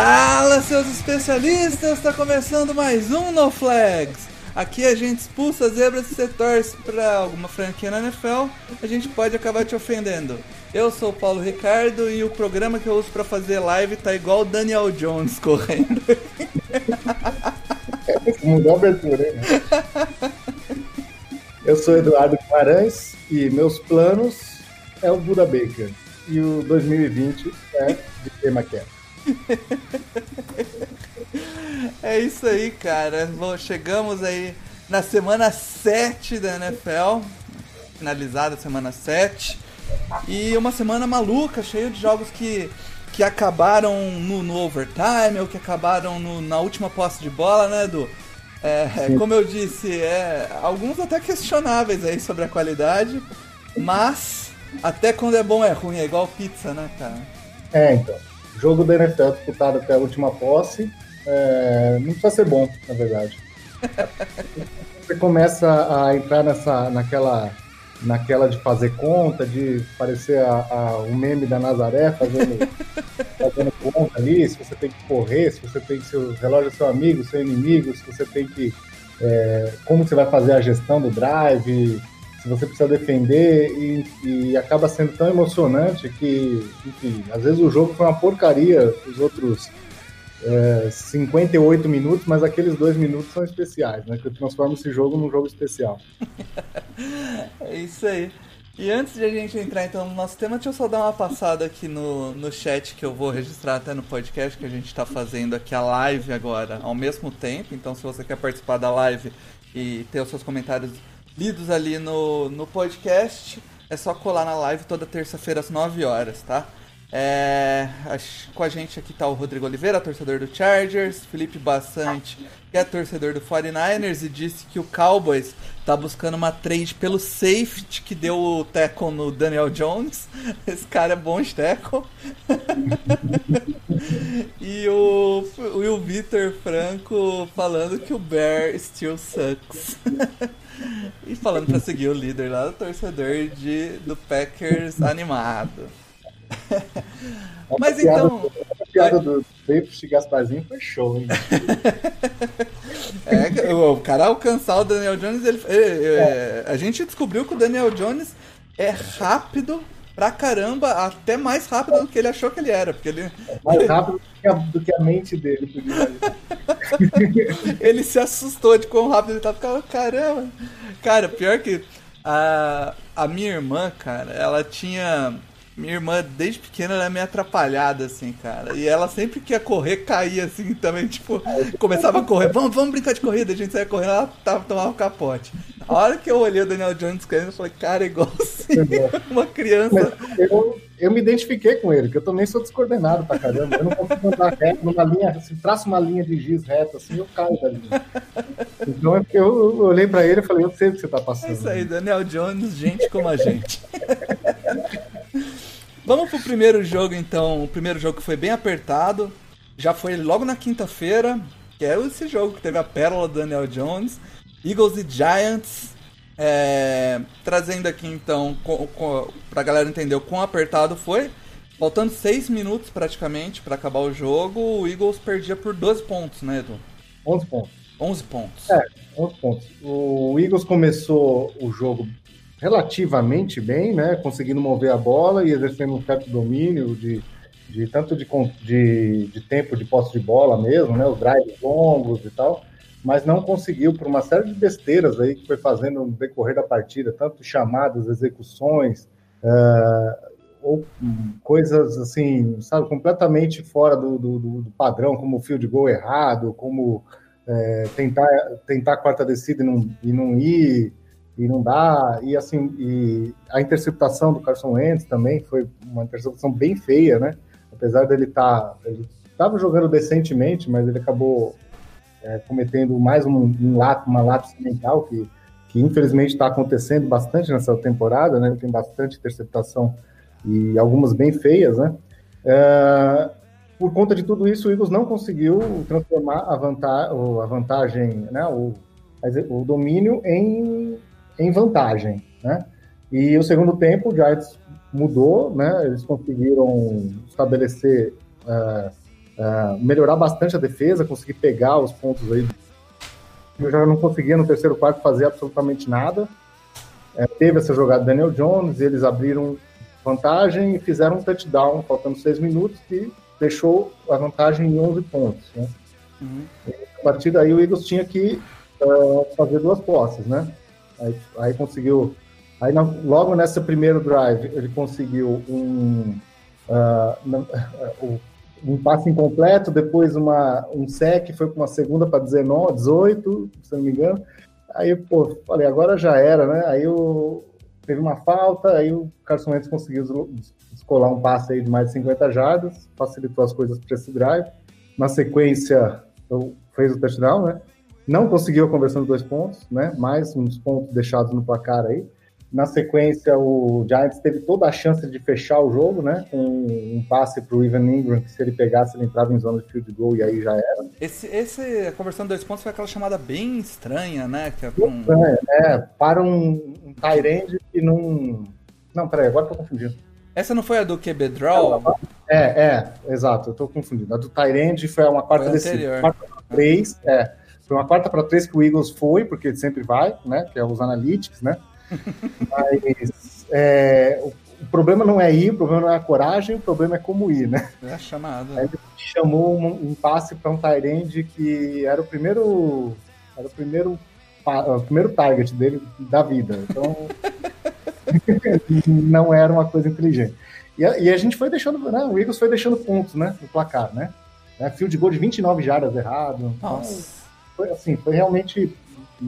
Fala, seus especialistas! Está começando mais um No Flags. Aqui a gente expulsa zebras se você torce para alguma franquia na NFL, a gente pode acabar te ofendendo. Eu sou o Paulo Ricardo e o programa que eu uso para fazer live tá igual o Daniel Jones correndo. Mudou a abertura, hein? Eu sou Eduardo Guimarães e meus planos é o Buda Baker. E o 2020 é de tema que é. Isso aí, cara. Bom, chegamos aí na semana 7 da NFL. Finalizada a semana 7. E uma semana maluca, cheia de jogos que, que acabaram no, no overtime ou que acabaram no- na última posse de bola, né, Edu? É, como eu disse, é, alguns até questionáveis aí sobre a qualidade, mas até quando é bom é ruim, é igual pizza, né, cara? É, então. Jogo da NFL disputado até a última posse. é, não precisa ser bom, na verdade. Você começa a entrar nessa, naquela, naquela de fazer conta, de parecer a, a- o meme da Nazaré fazendo, fazendo conta ali, se você tem que correr, se você tem que. Se o relógio é seu amigo, seu inimigo, se você tem que. é, como você vai fazer a gestão do drive, você precisa defender e, e acaba sendo tão emocionante que, enfim, às vezes o jogo foi uma porcaria, os outros é, 58 minutos, mas aqueles dois minutos são especiais, né? Que transforma esse jogo num jogo especial. É isso aí. E antes de a gente entrar então no nosso tema, deixa eu só dar uma passada aqui no, no chat que eu vou registrar até no podcast que a gente está fazendo aqui a live agora ao mesmo tempo. Então se você quer participar da live e ter os seus comentários lidos ali no, no podcast, é só colar na live toda terça-feira às 9 horas, tá? É, com a gente aqui tá o Rodrigo Oliveira, torcedor do Chargers, Felipe Bassante, que é torcedor do 49ers e disse que o Cowboys tá buscando uma trade pelo safety que deu o tackle no Daniel Jones. Esse cara é bom de tackle. e o, Will Vitor Franco falando que o Bear still sucks. e falando pra seguir o líder lá, o torcedor de, do Packers animado. Mas A piada- então. A piada do Davis de Gasparzinho foi show, hein? É, o cara alcançar o Daniel Jones, ele, ele- é, a gente descobriu que o Daniel Jones é rápido pra caramba, até mais rápido do que ele achou que ele era, porque ele, Mais rápido do que a, do que a mente dele podia ele se assustou de quão rápido ele tá ficando, caramba. Cara, pior que a, a minha irmã, cara, ela tinha. Minha irmã, desde pequena, ela é meio atrapalhada, assim, cara. E ela sempre que ia correr, caía, assim, também, tipo, começava a correr, vamos, vamos brincar de corrida, a gente saia correndo, ela tava, tomava um capote. A hora que eu olhei o Daniel Jones caindo, eu falei, cara, é igualzinho uma criança. Mas eu, eu me identifiquei com ele, porque eu também sou descoordenado pra caramba. Eu não consigo andar reto numa linha, se traço uma linha de giz reta assim, eu caio da linha. Então é porque eu, eu olhei pra ele e falei, eu sei o que você tá passando. É isso aí, Daniel Jones, gente como a gente. Vamos pro primeiro jogo então. O primeiro jogo que foi bem apertado. Já foi logo na quinta-feira. Que é esse jogo que teve a pérola do Daniel Jones. Eagles e Giants. É, trazendo aqui então, com, com, pra galera entender o quão apertado foi. Faltando 6 minutos praticamente para acabar o jogo, o Eagles perdia por 12 pontos, né, Edu? 11 pontos. 11 pontos. É, 11 pontos. O Eagles começou o jogo relativamente bem, né? Conseguindo mover a bola e exercendo um certo domínio de, de tanto de, de, de tempo de posse de bola mesmo, né? Os drives longos e tal, mas não conseguiu por uma série de besteiras aí que foi fazendo no decorrer da partida, tanto chamadas, execuções, ah, ou coisas assim, sabe, completamente fora do, do, do- padrão, como field goal errado, como é, tentar, tentar a quarta descida e não, e não ir, e não dá. E assim, e a interceptação do Carson Wentz também foi uma interceptação bem feia, né? Apesar dele estar. Tá, ele estava jogando decentemente, mas ele acabou é, cometendo mais um, um uma lápis mental que, que infelizmente está acontecendo bastante nessa temporada, né? Tem bastante interceptação e algumas bem feias, né? É, por conta de tudo isso, o Eagles não conseguiu transformar a, vanta a vantagem, né? O, o domínio em em vantagem, né? E o segundo tempo, o Giants mudou, né? Eles conseguiram estabelecer, uh, uh, melhorar bastante a defesa, conseguir pegar os pontos aí. Eu já não conseguia no terceiro quarto fazer absolutamente nada. É, teve essa jogada do Daniel Jones, eles abriram vantagem e fizeram um touchdown, faltando seis minutos, que deixou a vantagem em 11 pontos. Né? Uhum. A partir daí o Eagles tinha que uh, fazer duas posses, né? Aí, aí conseguiu. Aí logo nessa primeiro drive ele conseguiu um, uh, um passe incompleto, depois uma, um sec, foi para uma segunda para 19, 18, se não me engano. Aí, pô, falei, agora já era, né? Aí o, teve uma falta, aí o Carson Wentz conseguiu descolar um passe aí de mais de 50 jardas, facilitou as coisas para esse drive. Na sequência, fez o touchdown, né? Não conseguiu a conversão de dois pontos, né? Mais uns pontos deixados no placar aí. Na sequência, o Giants teve toda a chance de fechar o jogo, né? Com um passe para o Ivan Ingram, que se ele pegasse, ele entrava em zona de field goal e aí já era. Esse, esse a conversão de dois pontos foi aquela chamada bem estranha, né? Que é, estranha, é Para um, um Tyrande que não. Não, peraí, agora tô confundindo. Essa não foi a do QB Draw? É, é, exato, eu tô confundindo. A do Tyrande foi uma quarta descida. Quarta três, é. Foi uma quarta para três que o Eagles foi, porque ele sempre vai, né? Que é os analytics, né? Mas é, o, problema não é ir, o problema não é a coragem, o problema é como ir, né? É a chamada. Aí ele chamou um, um passe para um Tyrande que era o primeiro. Era o primeiro, o primeiro target dele da vida. Então. não era uma coisa inteligente. E a, e a, gente foi deixando, né? O Eagles foi deixando pontos, né? No placar, né? É, field goal de 29 jardas errado. Nossa. Então, foi assim, foi realmente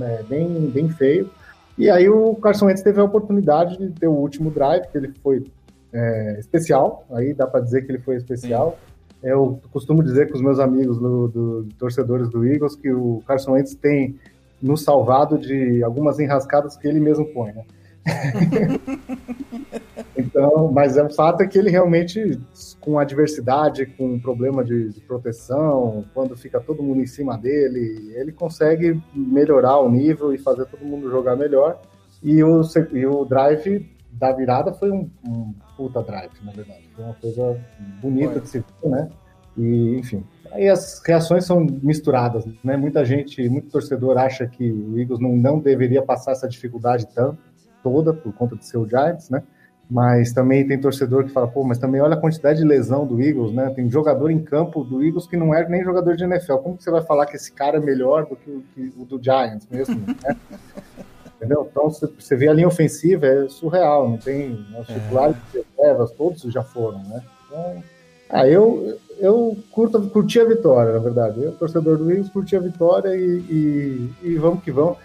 é, bem, bem feio. E aí o Carson Wentz teve a oportunidade de ter o último drive, que ele foi é, especial, aí dá para dizer que ele foi especial. Sim. Eu costumo dizer com os meus amigos do, do, torcedores do Eagles que o Carson Wentz tem nos salvado de algumas enrascadas que ele mesmo põe, né? então, mas é um fato é que ele realmente, com adversidade, com problema de, de, proteção, quando fica todo mundo em cima dele, ele consegue melhorar o nível e fazer todo mundo jogar melhor. E o, e o drive da virada foi um, um puta drive, na verdade. Foi uma coisa bonita foi. de se ver, né? E, enfim, aí as reações são misturadas, né? Muita gente, muito torcedor acha que o Eagles não, não deveria passar essa dificuldade tanto toda por conta de ser o Giants, né? Mas também tem torcedor que fala, pô, mas também olha a quantidade de lesão do Eagles, né? Tem jogador em campo do Eagles que não é nem jogador de NFL. Como que você vai falar que esse cara é melhor do que o, que o do Giants mesmo, né? Entendeu? Então você vê a linha ofensiva, é surreal, não tem né, os é. titulares de reservas, todos já foram, né? Então, ah, eu, eu curto, curti a vitória, na verdade. Eu, torcedor do Eagles, curti a vitória e, e, e vamos que vamos.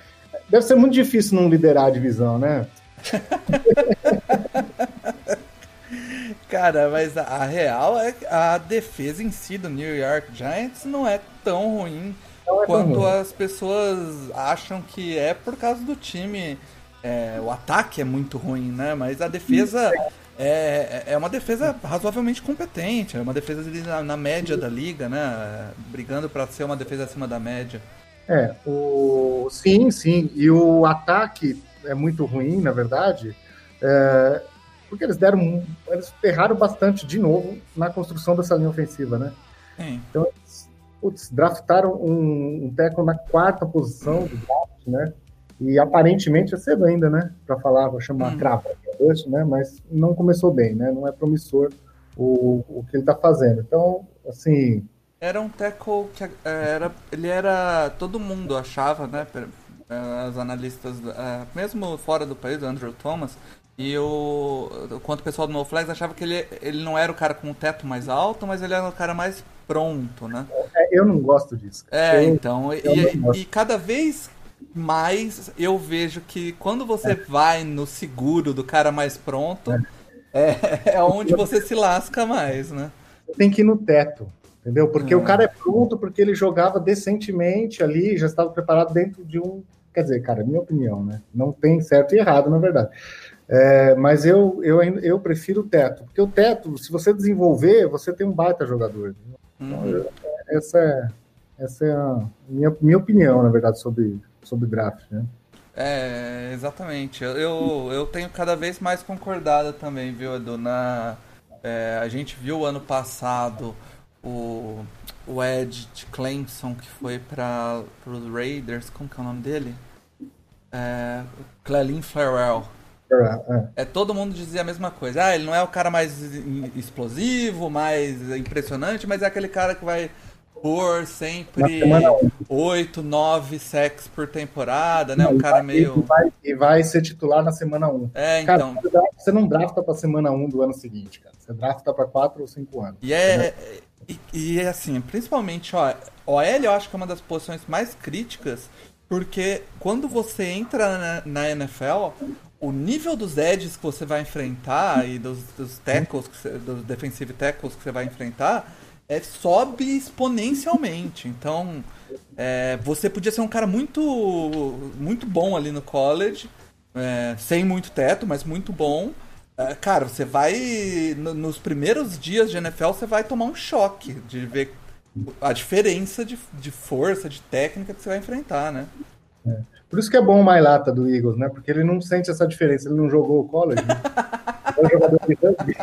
Deve ser muito difícil não liderar a divisão, né? Cara, mas a, a, real é que a defesa em si do New York Giants não é tão ruim é quanto ruim. as pessoas acham que é por causa do time. É, o ataque é muito ruim, né? Mas a defesa é, é uma defesa razoavelmente competente, é uma defesa na, na média da liga, né? Brigando para ser uma defesa acima da média. É, o... sim, sim. E o ataque é muito ruim, na verdade, é... porque eles deram. Eles erraram bastante de novo na construção dessa linha ofensiva, né? Sim. Então, eles, putz, draftaram um, um teco na quarta posição do draft, né? E aparentemente é cedo ainda, né? Para falar, vou chamar hum. cravo, né? Mas não começou bem, né? Não é promissor o, o que ele está fazendo. Então, assim, era um tackle que é, era, ele era. Todo mundo achava, né? As analistas, é, mesmo fora do país, o Andrew Thomas, e o. Quanto o pessoal do No Flags achava que ele, ele não era o cara com o teto mais alto, mas ele era o cara mais pronto, né? É, eu não gosto disso. É, eu, então. Eu e, e, cada vez mais eu vejo que quando você é. vai no seguro do cara mais pronto, é, é onde você se lasca mais, né? Tem que ir no teto, entendeu? Porque é. o cara é pronto porque ele jogava decentemente ali, já estava preparado dentro de um. Quer dizer, cara, minha opinião, né? Não tem certo e errado, na verdade. É, mas eu, eu, eu prefiro o teto, porque o teto, se você desenvolver, você tem um baita jogador. Então, uhum. eu, essa é, essa é a minha, minha opinião, na verdade, sobre, sobre draft, né? É, exatamente. Eu, eu tenho cada vez mais concordado também, viu, Edu? Na, é, a gente viu ano passado o, o Ed Clemson, que foi para os Raiders, como que é o nome dele? É, Clelin Farrell. É. é, todo mundo dizia a mesma coisa. Ah, ele não é o cara mais explosivo, mais impressionante, mas é aquele cara que vai por sempre 8, 9 sacks por temporada, né? Um cara meio. E vai, e vai ser titular na semana 1. É, cara, então. Você não drafta pra semana 1 do ano seguinte, cara. Você drafta pra 4 ou 5 anos. E é. E, e é assim, principalmente, ó, OL eu acho que é uma das posições mais críticas, porque quando você entra na, na NFL, o nível dos edges que você vai enfrentar e dos, dos tackles, dos defensive tackles que você vai enfrentar é, sobe exponencialmente. Então, é, você podia ser um cara muito, muito bom ali no college, é, sem muito teto, mas muito bom. É, cara, você vai. No, nos primeiros dias de NFL, você vai tomar um choque de ver a diferença de, de força, de técnica que você vai enfrentar, né? É. Por isso que é bom o Mailata do Eagles, né? Porque ele não sente essa diferença, ele não jogou o college. Né? é um jogador de rugby.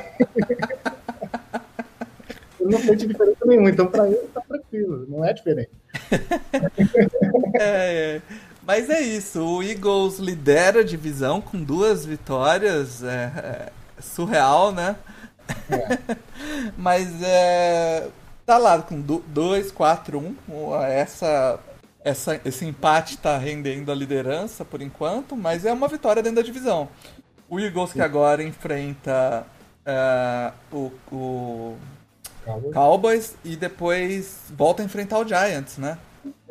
Não sente diferença nenhuma, então para ele tá tranquilo, não é diferente. é, é. Mas é isso, o Eagles lidera a divisão com duas vitórias, é, é surreal, né? É. Mas é, tá lá com 2, 4, 1. Essa, essa, esse empate tá rendendo a liderança por enquanto, mas é uma vitória dentro da divisão. O Eagles que agora enfrenta uh, o, o Cowboys. Cowboys e depois volta a enfrentar o Giants, né?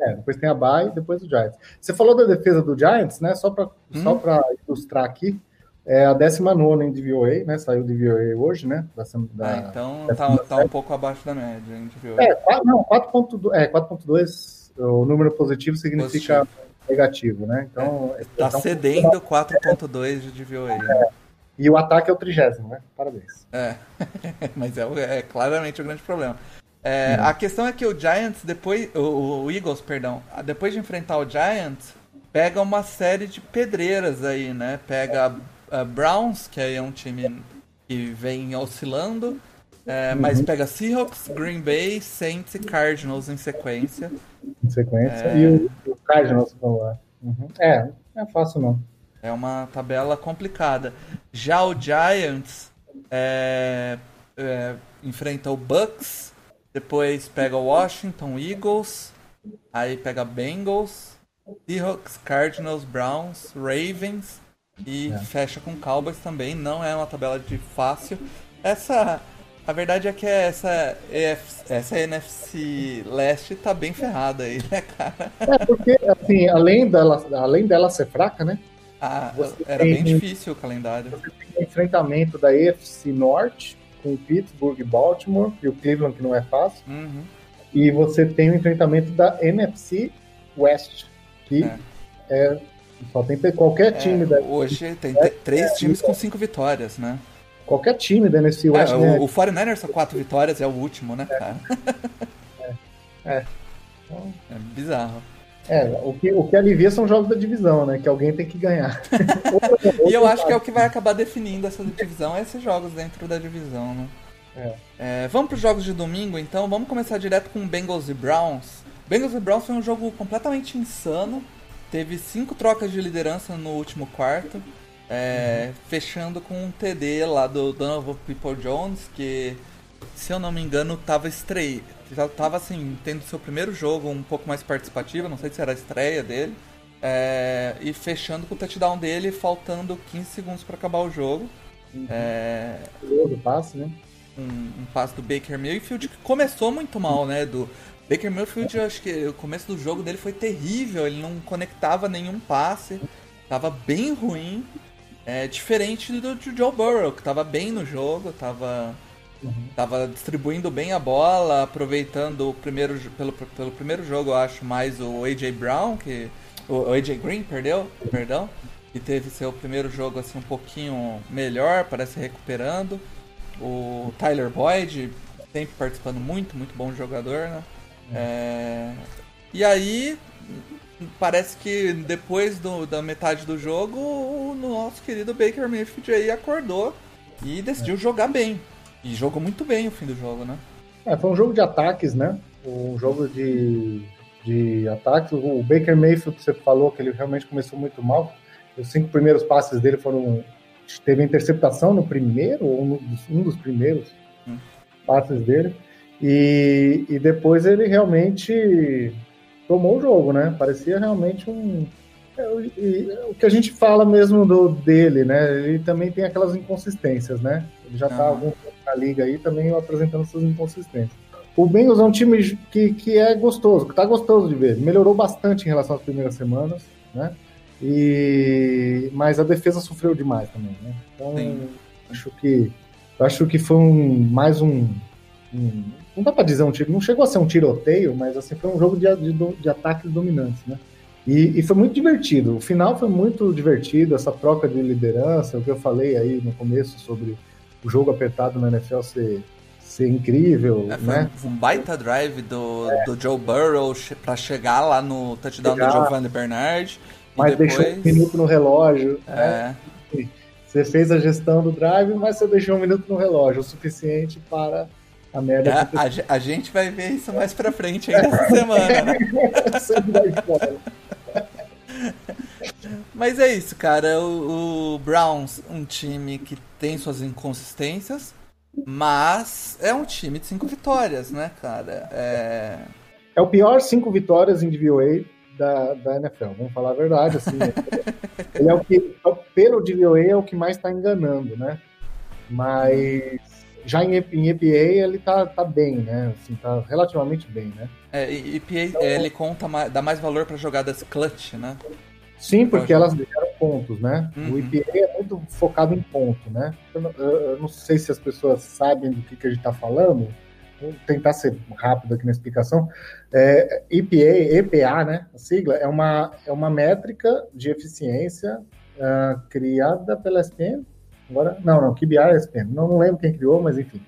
É, depois tem a bye e depois o Giants. Você falou da defesa do Giants, né? Só para hum. Só ilustrar aqui, é a 19 em DVOA, né? Saiu DVOA hoje, né? Da, da, ah, então tá, tá, um pouco abaixo da média em DVOA. É, 4, não, 4.2, é, 4.2, o número positivo significa positivo. negativo, né? Então, é, tá cedendo 4.2 de DVOA. Né? É, e o ataque é o trigésimo, né? Parabéns. É, mas é, é, claramente o grande problema. É, uhum. A questão é que o Giants, depois. O, o, Eagles, perdão, depois de enfrentar o Giants, pega uma série de pedreiras aí, né? Pega a, a Browns, que aí é um time que vem oscilando. É, uhum. Mas pega Seahawks, Green Bay, Saints e Cardinals em sequência. Em sequência. É... E o, o Cardinals vão lá. Uhum. É, não é fácil não. É uma tabela complicada. Já o Giants é, é, enfrenta o Bucks, depois pega o Washington Eagles, aí pega Bengals, Seahawks, Cardinals, Browns, Ravens e é. fecha com Cowboys também. Não é uma tabela de fácil. Essa, a verdade é que essa, essa NFC leste tá bem ferrada aí, né, cara? É porque assim, além dela, além dela ser fraca, né? Ah, era tem, bem difícil o calendário. Você tem o enfrentamento da EFC Norte com Pittsburgh e Baltimore, e o Cleveland, que não é fácil. Uhum. E você tem o enfrentamento da NFC West, que é, é só tem qualquer é, time da Hoje tem é, três times com cinco vitórias, né? Qualquer time da NFC West. É, né? o, o 49ers são quatro vitórias, é o último, né, cara? É. é. É bizarro. É, o que, o que alivia são jogos da divisão, né? Que alguém tem que ganhar. e eu acho que é o que vai acabar definindo essa divisão, é esses jogos dentro da divisão, né? É. É, vamos para os jogos de domingo, então. Vamos começar direto com Bengals e Browns. Bengals e Browns foi um jogo completamente insano. Teve cinco trocas de liderança no último quarto. É, uhum. Fechando com um TD lá do Donovan People Jones, que, se eu não me engano, estava estreia já estava assim, tendo seu primeiro jogo um pouco mais participativo, não sei se era a estreia dele. É, e fechando com o touchdown dele, faltando 15 segundos para acabar o jogo. Uhum. É, passe, né? Um, um, passe do Baker Mayfield que começou muito mal, né? Do, Baker Mayfield, eu acho que o começo do jogo dele foi terrível, ele não conectava nenhum passe, tava bem ruim. É diferente do, do Joe Burrow, que tava bem no jogo, tava, uhum. tava distribuindo bem a bola, aproveitando o primeiro, pelo, pelo primeiro jogo, eu acho, mais o AJ Brown, que. O, AJ Green, perdeu, perdão, que teve seu primeiro jogo assim um pouquinho melhor, parece recuperando. O Tyler Boyd, sempre participando muito, muito bom jogador, né? Uhum. É... E aí, parece que depois do, da metade do jogo, o nosso querido Baker Mayfield aí acordou e decidiu é. jogar bem. E jogou muito bem o fim do jogo, né? É, foi um jogo de ataques, né? Um jogo de, de ataques. O Baker Mayfield, você falou que ele realmente começou muito mal. Os cinco primeiros passes dele foram. Teve interceptação no primeiro, ou no, um dos primeiros hum. passes dele. E, e depois ele realmente tomou o jogo, né? Parecia realmente um. É, o que a gente fala mesmo do, dele, né? Ele também tem aquelas inconsistências, né? Ele já tá uhum. algum tempo na liga aí também apresentando essas inconsistências. O Bengals é um time que, que é gostoso, que tá gostoso de ver. Melhorou bastante em relação às primeiras semanas, né? E... Mas a defesa sofreu demais também, né? Então, Sim. acho que acho que foi um, mais um, um não dá para dizer um tiro, não chegou a ser um tiroteio, mas assim foi um jogo de, de, de ataques dominantes, né? E, e, foi muito divertido. O final foi muito divertido, essa troca de liderança, o que eu falei aí no começo sobre o jogo apertado na NFL ser, ser incrível, é, né? Um baita drive do, é. do Joe Burrow para chegar lá no touchdown chegar, do Giovanni Bernard. Mas depois... deixou um minuto no relógio. É. Né? Você fez a gestão do drive, mas você deixou um minuto no relógio, o suficiente para a merda. É, a, a, gente vai ver isso mais pra frente ainda essa semana, né? Mas é isso, cara. O, o, Browns, um time que tem suas inconsistências, mas é um time de cinco vitórias, né, cara? É, é o pior cinco vitórias em DVOA da, da NFL, vamos falar a verdade. Assim, ele é o que, pelo DVOA, é o que mais está enganando, né? Mas já em, em EPA ele tá, tá bem, né? Assim, tá relativamente bem, né? É, EPA então, ele conta mais, dá mais valor para jogadas clutch, né? Sim, porque elas pontos, né? Uhum. O EPA é muito focado em ponto, né? Eu, eu, eu, não sei se as pessoas sabem do que, que a gente está falando. Vou tentar ser rápido aqui na explicação. É, EPA, EPA, né? A sigla é uma, é uma métrica de eficiência uh, criada pela SPM, Agora, não, não, QBR é SPM. Não, não lembro quem criou, mas enfim.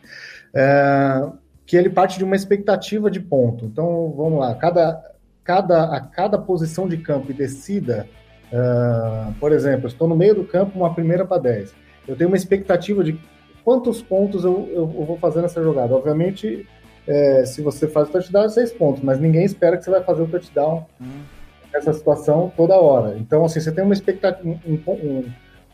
É, que ele parte de uma expectativa de ponto. Então, vamos lá, cada, cada, a cada posição de campo e descida, uh, por exemplo, estou no meio do campo, uma primeira para 10. Eu tenho uma expectativa de quantos pontos eu, eu, eu vou fazer nessa jogada. Obviamente, é, se você faz o touchdown, é seis pontos, mas ninguém espera que você vai fazer o touchdown nessa situação toda hora. Então, assim, você tem uma expectativa, um, um,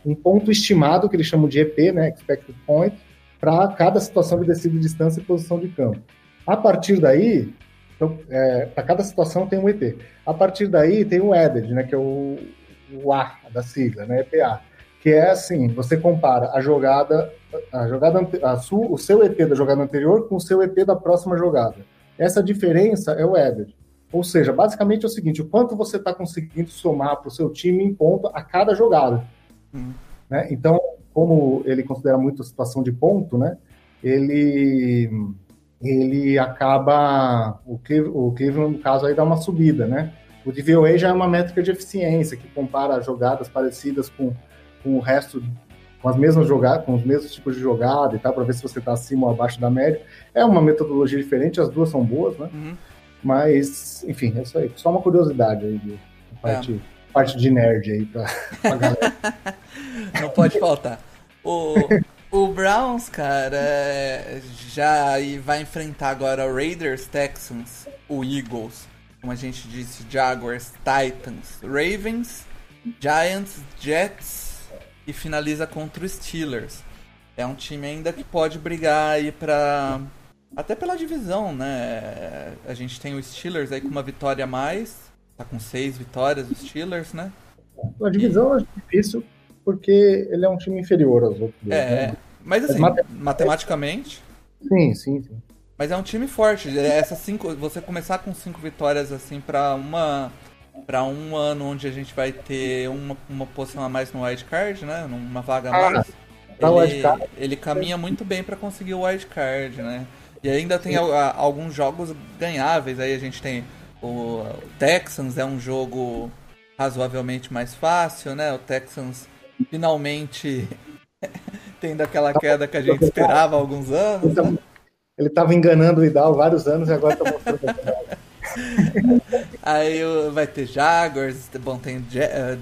um ponto estimado, que eles chamam de EP, né, expected point, para cada situação de descida de distância e posição de campo. A partir daí, então, é, para cada situação tem um EP. A partir daí tem o added, né, que é o, o A da sigla, né, EPA, que é assim, você compara a jogada, a jogada a su, o seu EP da jogada anterior com o seu EP da próxima jogada. Essa diferença é o added. Ou seja, basicamente é o seguinte, o quanto você está conseguindo somar para o seu time em ponto a cada jogada. Né? Então, como ele considera muito a situação de ponto, né? ele, ele acaba, o, o Cleveland, no caso, aí dá uma subida. Né? O DVOA já é uma métrica de eficiência, que compara jogadas parecidas com, com o resto com as mesmas jogadas, com os mesmos tipos de jogada e tal, para ver se você está acima ou abaixo da média. É uma metodologia diferente, as duas são boas, né? Uhum. Mas, enfim, é isso aí. Só uma curiosidade aí de parte. É parte de nerd aí pra, pra galera. Não pode faltar. O, o Browns, cara, já vai enfrentar agora o Raiders, Texans, o Eagles, como a gente disse, Jaguars, Titans, Ravens, Giants, Jets e finaliza contra os Steelers. É um time ainda que pode brigar aí pra. Até pela divisão, né? A gente tem os Steelers aí com uma vitória a mais Tá com seis vitórias, os Steelers, né? A divisão e... é difícil porque ele é um time inferior aos outros. é, né? mas assim, Mate... matematicamente. Sim, sim, sim. Mas é um time forte. Essas cinco, você começar com cinco vitórias assim para uma para um ano onde a gente vai ter uma, uma posição a mais no wildcard, né? Uma vaga a mais. Ah, ele, ele caminha muito bem para conseguir o wildcard, né? E ainda tem a, alguns jogos ganháveis. Aí a gente tem o Texans, é um jogo razoavelmente mais fácil, né? O Texans finalmente tendo aquela queda que a gente esperava há alguns anos. Né? Ele estava enganando o Idal vários anos e agora está mostrando Aí vai ter Jaguars, bom, tem uh,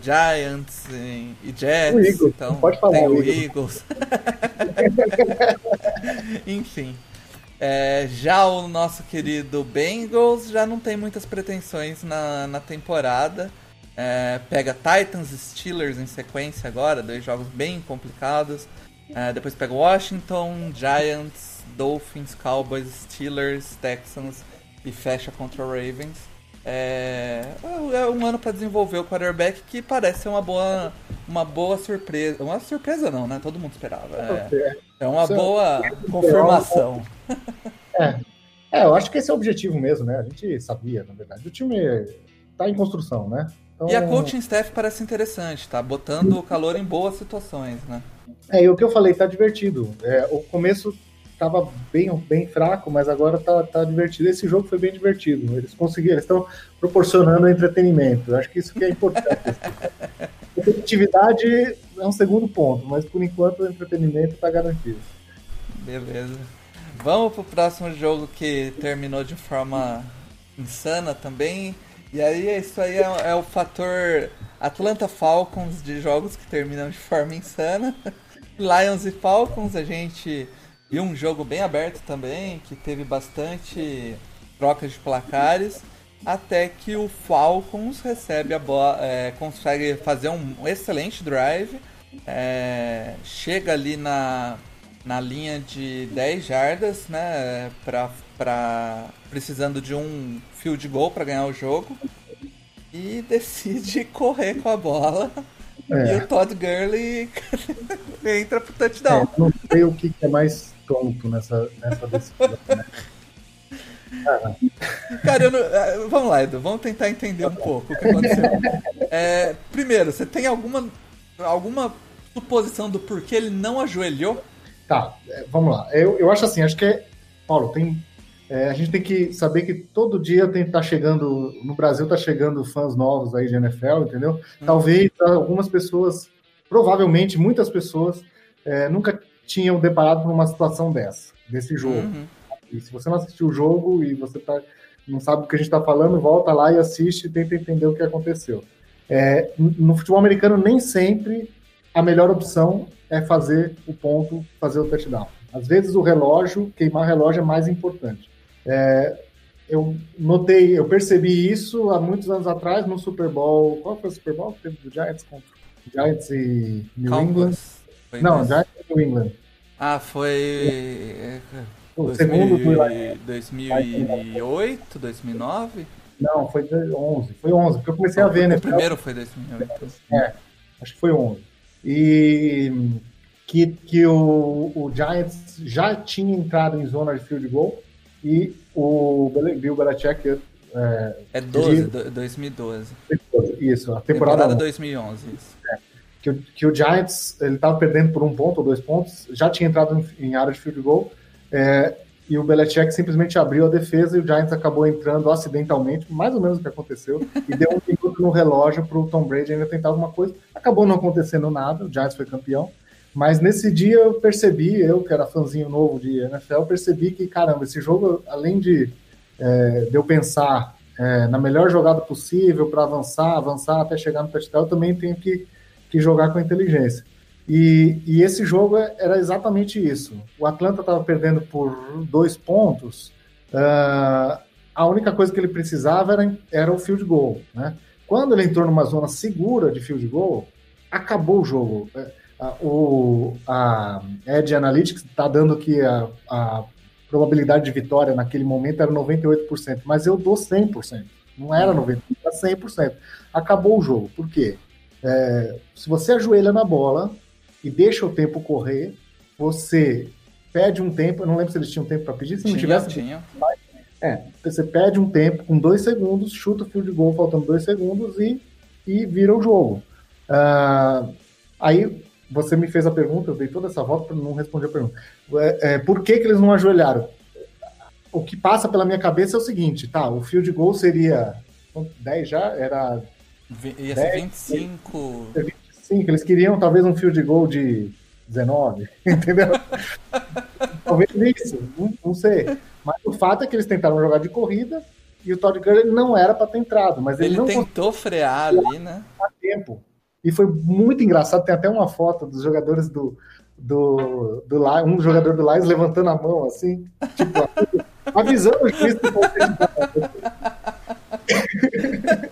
Giants e, Jets, Eagles, então pode falar, tem o Eagles. Enfim. É, já o nosso querido Bengals já não tem muitas pretensões na, na temporada. É, pega Titans e Steelers em sequência agora, dois jogos bem complicados. É, depois pega Washington, Giants, Dolphins, Cowboys, Steelers, Texans e fecha contra o Ravens. É, é um ano para desenvolver o quarterback que parece ser uma boa, uma boa surpresa. Uma surpresa não, né? Todo mundo esperava. É, é uma boa confirmação. É. é, eu acho que esse é o objetivo mesmo, né? A gente sabia, na verdade. O time tá em construção, né? Então... E a coaching staff parece interessante, tá? Botando o calor em boas situações, né? É, e o que eu falei, tá divertido. É, o começo tava bem, bem fraco, mas agora tá, tá divertido. Esse jogo foi bem divertido. Eles conseguiram, eles estão proporcionando entretenimento. Eu acho que isso que é importante. Competitividade é um segundo ponto, mas por enquanto o entretenimento está garantido. Beleza. Vamos pro próximo jogo que terminou de forma insana também. E aí isso aí é, é o fator Atlanta Falcons de jogos que terminam de forma insana. Lions e Falcons, a gente viu um jogo bem aberto também, que teve bastante trocas de placares, até que o Falcons recebe a bola, é, consegue fazer um excelente drive, é, chega ali na, na linha de 10 jardas, né, pra, pra, precisando de um field goal para ganhar o jogo, e decide correr com a bola é. E o Todd Gurley entra pro touchdown. É, não sei o que é mais tonto nessa, nessa decisão, né? Ah. Cara, não, é, vamos lá, Edu, vamos tentar entender um pouco o que aconteceu. É, primeiro, você tem alguma, alguma suposição do porquê ele não ajoelhou? Tá, é, vamos lá. Eu, eu acho assim, acho que é. Paulo, tem é, a gente tem que saber que todo dia tem tá chegando no Brasil tá chegando fãs novos aí de NFL, entendeu? Hum. Talvez algumas pessoas, provavelmente muitas pessoas é, nunca tinham deparado com uma situação dessa, desse jogo. Uhum. E se você não assistiu o jogo e você tá, não sabe do que a gente está falando, volta lá e assiste e tenta entender o que aconteceu. É, no futebol americano nem sempre a melhor opção é fazer o ponto, fazer o touchdown. Às vezes o relógio, queimar o relógio é mais importante. É, eu notei, eu percebi isso há muitos anos atrás no Super Bowl. Qual foi o Super Bowl que teve do Giants contra Giants e New. England? Foi Não, Giants New England. Ah, foi. O 2000, segundo foi 2008, 2009? Não, foi 11. Foi 11, porque eu comecei a ver, né? O primeiro foi 2008. É, acho que foi 11. E que, que o, o Giants já tinha entrado em zona de field goal e o Bill Belichick... É, é 12, de... 2012. Isso, a temporada, temporada 2011. Isso. É, que, que o Giants ele estava perdendo por um ponto ou dois pontos, já tinha entrado em, em área de field goal, é, e o Belichick simplesmente abriu a defesa e o Giants acabou entrando acidentalmente, mais ou menos o que aconteceu, e deu um minuto no relógio para o Tom Brady ainda tentar alguma coisa. Acabou não acontecendo nada, o Giants foi campeão. Mas nesse dia eu percebi, eu que era fãzinho novo de NFL, percebi que, caramba, esse jogo, além de, é, de eu pensar é, na melhor jogada possível para avançar, avançar até chegar no touchdown, eu também tenho que, que jogar com inteligência. E, e esse jogo é, era exatamente isso. O Atlanta estava perdendo por dois pontos, uh, a única coisa que ele precisava era, era o field goal. Né? Quando ele entrou numa zona segura de field goal, acabou o jogo. É, o, a Edge Analytics está dando que a, a probabilidade de vitória naquele momento era 98%, mas eu dou 100%. Não era 90%, era 100%. Acabou o jogo. Por quê? É, se você ajoelha na bola e deixa o tempo correr, você pede um tempo, eu não lembro se eles tinham tempo para pedir, se não Tinha, tivesse. tinha. É, você pede um tempo com dois segundos, chuta o field goal faltando dois segundos e, e vira o jogo. Ah, aí você me fez a pergunta, eu dei toda essa volta para não responder a pergunta. É, é, por que, que eles não ajoelharam? O que passa pela minha cabeça é o seguinte, tá? O field goal seria 10 já? Era Ia ser 25. 25, eles queriam talvez um field goal de 19, entendeu? talvez isso, não, não sei. Mas o fato é que eles tentaram jogar de corrida e o Todd Gurley não era para ter entrado, mas ele, Ele não tentou frear ali, né? conseguiu tempo. E foi muito engraçado, tem até uma foto dos jogadores do do, do Lions, um jogador do Lions levantando a mão assim, tipo, avisando o juiz E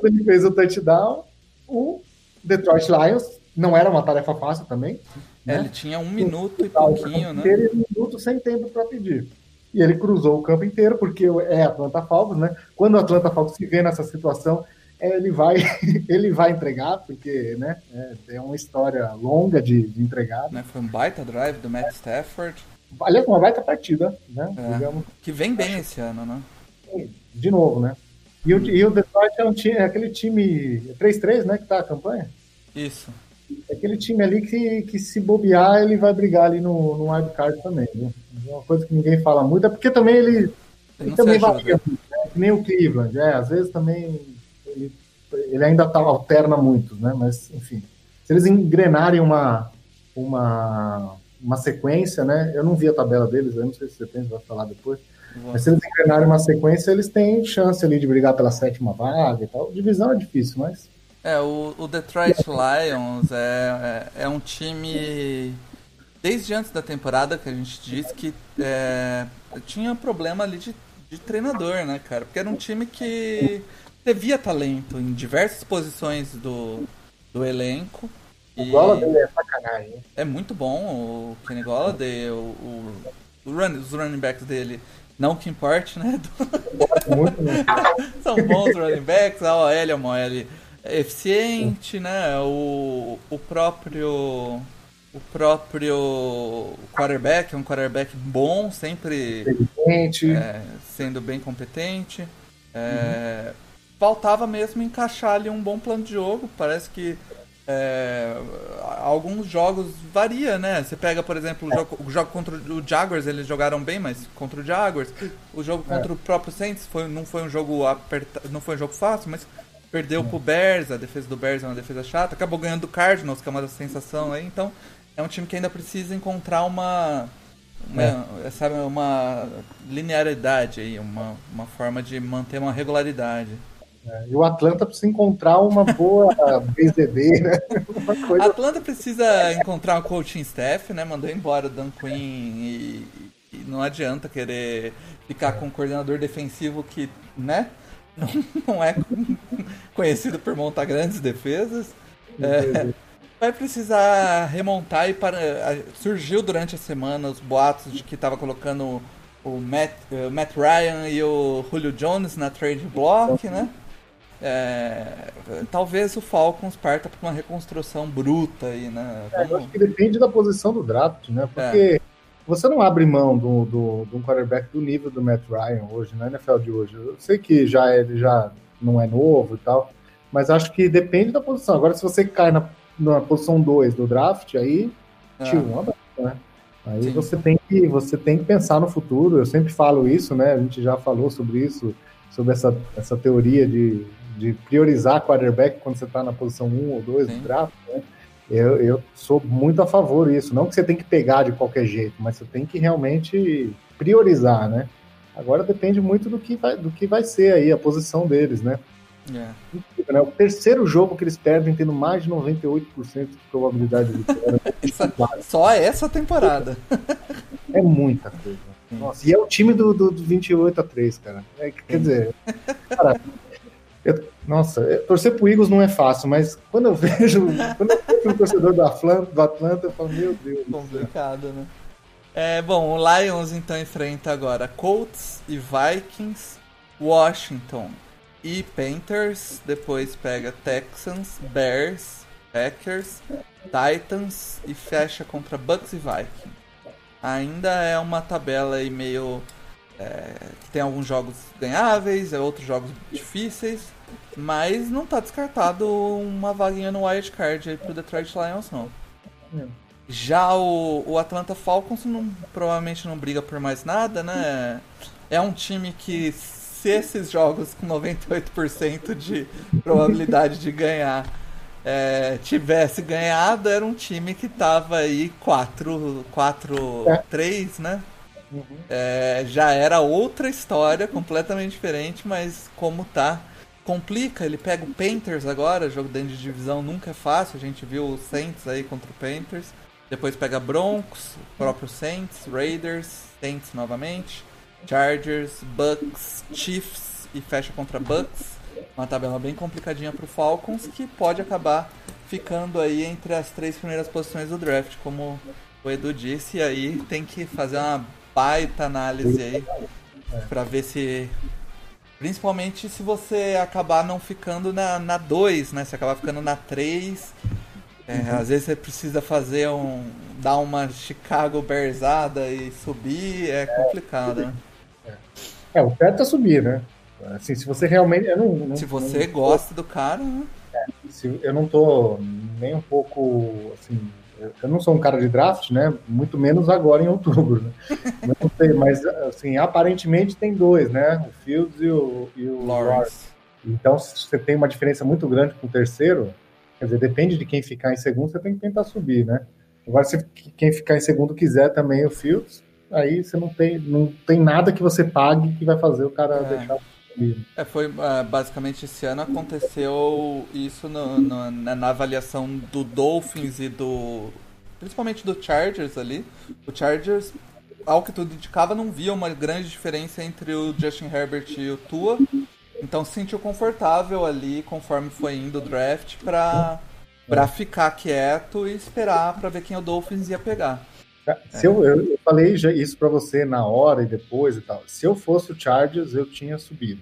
quando ele fez o touchdown, o Detroit Lions não era uma tarefa fácil também. É, né? ele tinha um minuto e pouquinho, né? inteiro e um minuto sem tempo para pedir. E ele cruzou o campo inteiro, porque é Atlanta Falcons, né? Quando o Atlanta Falcons se vê nessa situação, é, ele vai, ele vai entregar, porque né, é, é uma história longa de, de entregar. Né, Foi um baita drive do Matt Stafford, Aliás, uma baita partida, né? É. Digamos, que vem bem esse ano, né? de novo, né? E o, e o Detroit é, um time, é aquele time 3-3, né? Que tá a campanha. Isso. É aquele time ali que, que se bobear, ele vai brigar ali no, no wildcard também. Viu? É uma coisa que ninguém fala muito, é porque também ele, Ele também varia muito, né? Que nem o Cleveland, é, às vezes também ele, ele ainda tá, alterna muito, né? Mas, enfim, se eles engrenarem uma, uma, uma sequência, né? Eu não vi a tabela deles, eu não sei se você tem, você vai falar depois. Mas se eles engrenarem uma sequência, eles têm chance ali de brigar pela sétima vaga e tal. Divisão é difícil, mas É, o, o Detroit Lions é, é, é um time. Desde antes da temporada que a gente disse que é, tinha problema ali de, de treinador, né, cara? Porque era um time que devia talento em diversas posições do, do elenco. o dele é sacanagem. é muito bom o Kenny Golladay, o, o, o run, os running backs dele. Não que importe, né? São bons running backs, a OL é uma OL eficiente, né? O, o próprio o próprio quarterback é um quarterback bom, sempre é, sendo bem competente. É, Faltava mesmo encaixar ali um bom plano de jogo. Parece que é, alguns jogos varia, né? Você pega, por exemplo, o jogo, o jogo contra o Jaguars, eles jogaram bem, mas contra o Jaguars. O jogo contra o próprio Saints foi, não foi um jogo aperta, não foi um jogo fácil, mas perdeu pro Bears, a defesa do Bears é uma defesa chata, acabou ganhando do Cardinals, que é uma sensação aí, então é um time que ainda precisa encontrar uma uma, sabe, uma linearidade aí, uma, uma forma de manter uma regularidade. É, E o Atlanta precisa encontrar uma boa BZD, né? Uma A coisa Atlanta precisa encontrar um coaching staff, né? Mandou embora o Dan Quinn e, e não adianta querer ficar com um coordenador defensivo que, né? Não, não é conhecido por montar grandes defesas. É, vai precisar remontar e para. Surgiu durante a semana os boatos de que estava colocando o Matt, eh, Matt Ryan e o Julio Jones na trade block, né? É, talvez o Falcons parta para uma reconstrução bruta aí, né? É, eu Vamos- acho que depende da posição do draft, né? Porque você não abre mão do, do, de um quarterback do nível do Matt Ryan hoje, na NFL de hoje. Eu sei que já ele já não é novo e tal, mas acho que depende da posição. Agora, se você cai na, na posição 2 do draft, aí É. tio, um abraço, né? Aí Sim. você tem, que, você tem que pensar no futuro. Eu sempre falo isso, né? A gente já falou sobre isso, sobre essa, essa teoria de, de priorizar quarterback quando você está na posição 1 ou 2 Sim. do draft, né? Eu, eu sou muito a favor disso. Não que você tem que pegar de qualquer jeito, mas você tem que realmente priorizar, né? Agora depende muito do que vai, do que vai ser aí a posição deles, né? É. Né? O terceiro jogo que eles perdem tendo mais de 98% de probabilidade de vitória. Essa- só essa temporada. É muita coisa. Nossa, e é o time do, do, do 28 a 3, cara. É, quer dizer, cara, eu- nossa, torcer pro Eagles não é fácil, mas quando eu vejo, quando eu vejo um torcedor do Atlanta, do Atlanta, eu falo, meu Deus. Complicado, né? É, bom, o Lions então enfrenta agora Colts e Vikings, Washington e Panthers, depois pega Texans, Bears, Packers, Titans e fecha contra Bucks e Vikings. ainda é uma tabela aí meio. É, tem alguns jogos ganháveis, é outros jogos difíceis, mas não tá descartado uma vaguinha no wild card aí pro Detroit Lions não. É. Já o, o Atlanta Falcons não, provavelmente não briga por mais nada, né? É um time que se esses jogos com 98% de probabilidade de ganhar é, tivesse ganhado, era um time que tava aí 4, 4 é. 3, né? Uhum. É, já era outra história, completamente diferente, mas como tá, complica. Ele pega o Panthers agora, jogo dentro de divisão nunca é fácil. A gente viu o Saints aí contra o Panthers. Depois pega Broncos, próprio Saints, Raiders, Saints novamente, Chargers, Bucks, Chiefs e fecha contra Bucks. Uma tabela bem complicadinha para o Falcons que pode acabar ficando aí entre as três primeiras posições do draft, como o Edu disse. E aí tem que fazer uma baita análise aí para ver se. Principalmente se você acabar não ficando na 2, né? Se acabar ficando na 3. É, uhum. Às vezes você precisa fazer um. dar uma Chicago Bearsada e subir, é complicado, né? É, é o certo é subir, né? Assim, se você realmente. Eu não, não se você não, gosta do cara, né? É, se, eu não tô nem um pouco assim. Eu não sou um cara de draft, né? Muito menos agora em outubro, né? não sei, mas assim, aparentemente tem dois, né? O Fields e o, e o Lawrence. Lawrence. Então, se você tem uma diferença muito grande com o terceiro, quer dizer, depende de quem ficar em segundo, você tem que tentar subir, né? Agora, se quem ficar em segundo quiser também o Fields, aí você não tem, não tem nada que você pague que vai fazer o cara é. deixar é, foi uh, basicamente esse ano aconteceu isso no, no, na avaliação do Dolphins e do. Principalmente do Chargers ali. O Chargers, ao que tudo indicava, não via uma grande diferença entre o Justin Herbert e o Tua. Então se sentiu confortável ali conforme foi indo o draft pra, pra ficar quieto e esperar pra ver quem o Dolphins ia pegar. Se eu, eu falei já isso para você na hora e depois e tal. Se eu fosse o Chargers, eu tinha subido.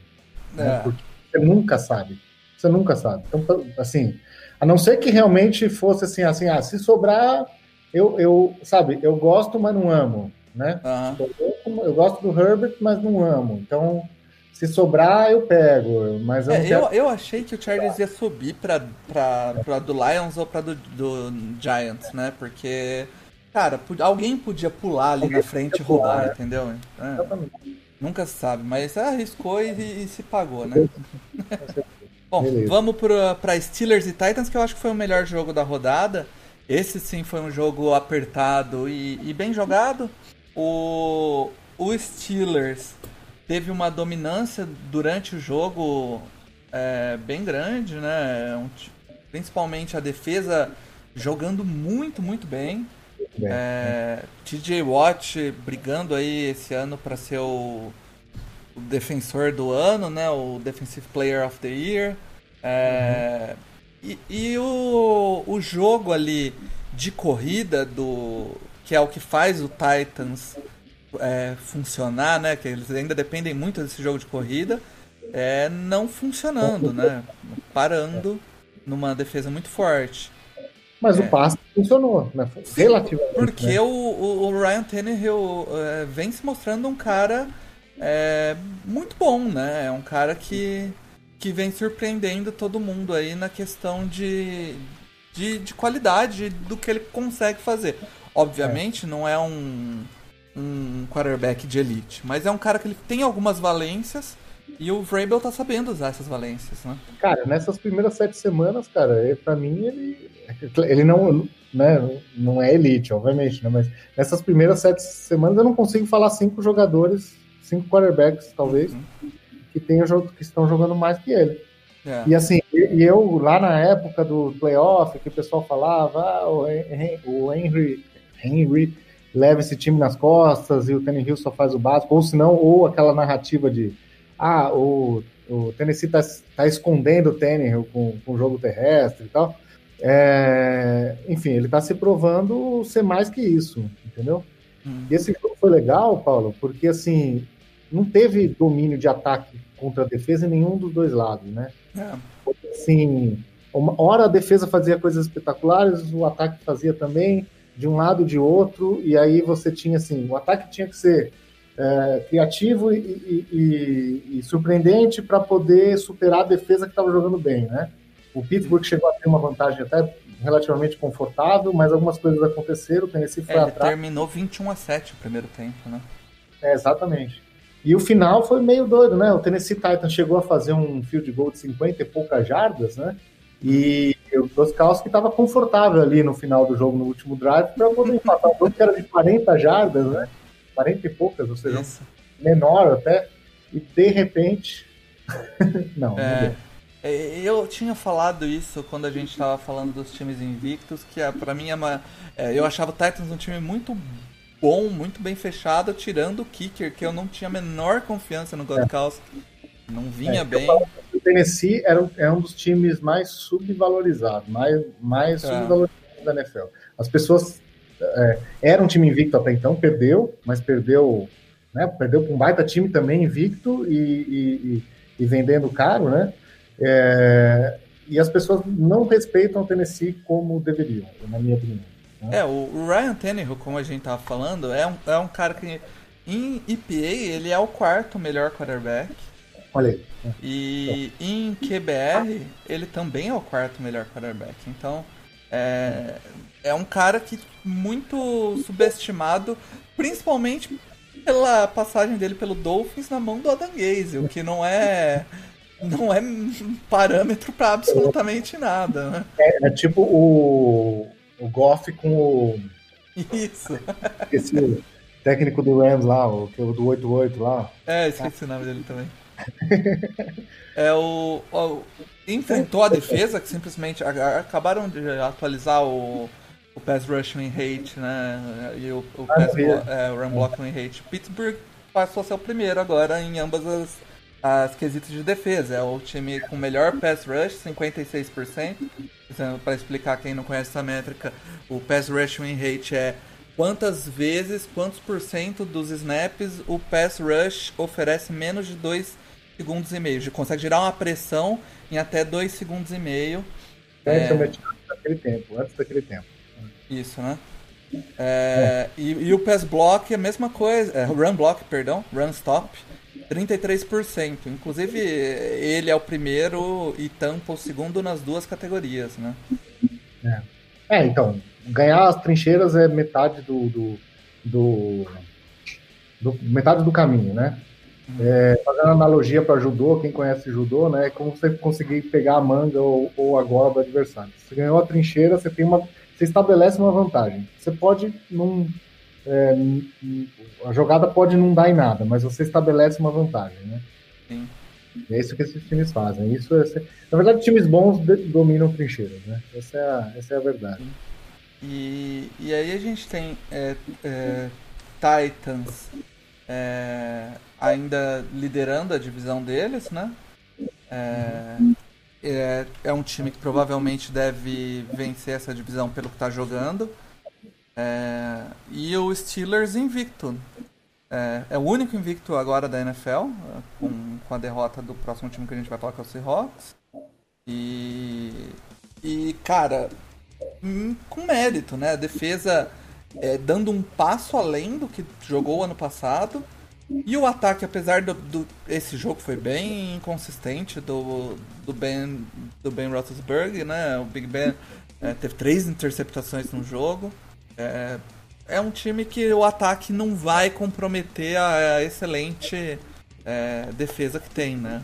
Né? É. Né? Porque você nunca sabe. Você nunca sabe. Então, assim, a não ser que realmente fosse assim, assim, ah, se sobrar, eu, eu sabe, eu gosto, mas não amo, né? Uhum. Eu gosto do Herbert, mas não amo. Então, se sobrar, eu pego. Mas eu, é, quero... eu, eu, achei que o Chargers ia subir para do Lions ou para do, do Giants, né? Porque Cara, alguém podia pular ali alguém na frente e roubar, é. entendeu? É. Nunca se sabe, mas arriscou e, e se pagou, né? Bom, Beleza. vamos para Steelers e Titans, que eu acho que foi o melhor jogo da rodada. Esse sim foi um jogo apertado e, e bem jogado. O, o Steelers teve uma dominância durante o jogo é, bem grande, né? Um, principalmente a defesa jogando muito, muito bem. É, TJ Watt brigando aí esse ano para ser o, o, defensor do ano, né? O Defensive Player of the Year. É, uhum. E, e o, o jogo ali de corrida do que é o que faz o Titans é, funcionar, né? Que eles ainda dependem muito desse jogo de corrida, é não funcionando, né? Parando numa defesa muito forte. Mas é. o passe funcionou, né? Relativamente. Porque né? o, o, Ryan Tannehill é, vem se mostrando um cara é, muito bom, né? É um cara que, que vem surpreendendo todo mundo aí na questão de, de, de qualidade do que ele consegue fazer. Obviamente, não é um, um quarterback de elite, mas é um cara que ele tem algumas valências e o Vrabel tá sabendo usar essas valências, né? Cara, nessas primeiras sete semanas, cara, para mim ele ele não, né, não é elite, obviamente, né, mas nessas primeiras sete semanas eu não consigo falar cinco jogadores, cinco quarterbacks, talvez, uhum. que, tenham, que estão jogando mais que ele. É. E assim, e eu lá na época do playoff, que o pessoal falava, ah, o, Henry, Henry, leva esse time nas costas e o Hill só faz o básico, ou senão, ou aquela narrativa de ah, o, o Tennessee está tá escondendo o Tannehill com, com o jogo terrestre e tal. É, enfim, ele está se provando ser mais que isso, entendeu? Hum. E esse jogo foi legal, Paulo, porque assim não teve domínio de ataque contra a defesa em nenhum dos dois lados, né? É. Assim, uma hora a defesa fazia coisas espetaculares, o ataque fazia também. de um lado de outro, e aí você tinha assim, o ataque tinha que ser é, criativo e, e, e, surpreendente para poder superar a defesa que estava jogando bem, né? O Pittsburgh chegou a ter uma vantagem até relativamente confortável, mas algumas coisas aconteceram, o Tennessee foi é, ele atrás. terminou 21 a 7 o primeiro tempo, né? É, exatamente. E o final foi meio doido, né? O Tennessee Titans chegou a fazer um field goal de 50 e poucas jardas, né? E o Groskowski estava confortável ali no final do jogo, no último drive, para poder empatar o jogo que era de 40 jardas, né? 40 e poucas, ou seja, Isso. menor até. E de repente. não, é, não deu. É, eu tinha falado isso quando a gente estava falando dos times invictos, que é, para mim é uma. É, eu achava o Titans um time muito bom, muito bem fechado, tirando o Kicker, que eu não tinha a menor confiança no Godkowski. É. Não vinha é, bem. O Tennessee era, é um dos times mais subvalorizados, mais, mais é. subvalorizados da NFL. As pessoas. É, era um time invicto até então, perdeu, mas perdeu. Né, perdeu para um baita time também invicto e, e, e, e vendendo caro, né? É, e as pessoas não respeitam o Tennessee como deveriam, na minha opinião. Né? É, o Ryan Tannehill, como a gente tava falando, é um, é um cara que em EPA ele é o quarto melhor quarterback. Olha aí. E é. em QBR ele também é o quarto melhor quarterback. Então é, é um cara que muito subestimado, principalmente pela passagem dele pelo Dolphins na mão do Adam Gaze, o que não é não é parâmetro para absolutamente nada, né? É, é tipo o o Goff com o. Isso. Esse técnico do Rams lá, o, é do 88 lá. É, esqueci o nome dele também. É o, o, Enfrentou a defesa, que simplesmente acabaram de atualizar o, o pass rush win rate, né? E o, o, ah, pass, é, o run block win rate. Pittsburgh passou a ser o primeiro agora em ambas as as quesitos de defesa. É o time com melhor pass rush, 56%. Para explicar quem não conhece essa métrica, o pass rush win rate é quantas vezes, quantos por cento dos snaps o pass rush oferece menos de 2 segundos e meio. Consegue gerar uma pressão em até 2 segundos e meio. É, é... antes daquele tempo, antes daquele tempo. Isso, né? É, é. E, e, o pass block é a mesma coisa, é, run block, perdão, run stop, 33%. Inclusive, ele é o primeiro e tampa o segundo nas duas categorias, né? É, é então, ganhar as trincheiras é metade do, do, do, do metade do caminho, né? É, fazendo analogia para judô, quem conhece judô, né? É como você conseguir pegar a manga ou, ou a gola do adversário. Você ganhou a trincheira, você tem uma, você estabelece uma vantagem. Você pode não é, a jogada pode não dar em nada, mas você estabelece uma vantagem, né? Sim. É isso que esses times fazem. Isso é, na verdade, times bons dominam trincheiras, né? Essa é a, essa é a verdade. E, e aí a gente tem é, é, Titans é, ainda liderando a divisão deles, né? É, é, é um time que provavelmente deve vencer essa divisão pelo que está jogando. É, e o Steelers invicto. É, é, o único invicto agora da NFL, com, com a derrota do próximo time que a gente vai falar, que é o Seahawks. E, e cara, hum, com mérito, né? A defesa é, dando um passo além do que jogou ano passado. E o ataque, apesar do, do esse jogo foi bem inconsistente do, do Ben do Ben Roethlisberger, né? O Big Ben é, teve três interceptações no jogo. É, é um time que o ataque não vai comprometer a, a excelente é, defesa que tem, né?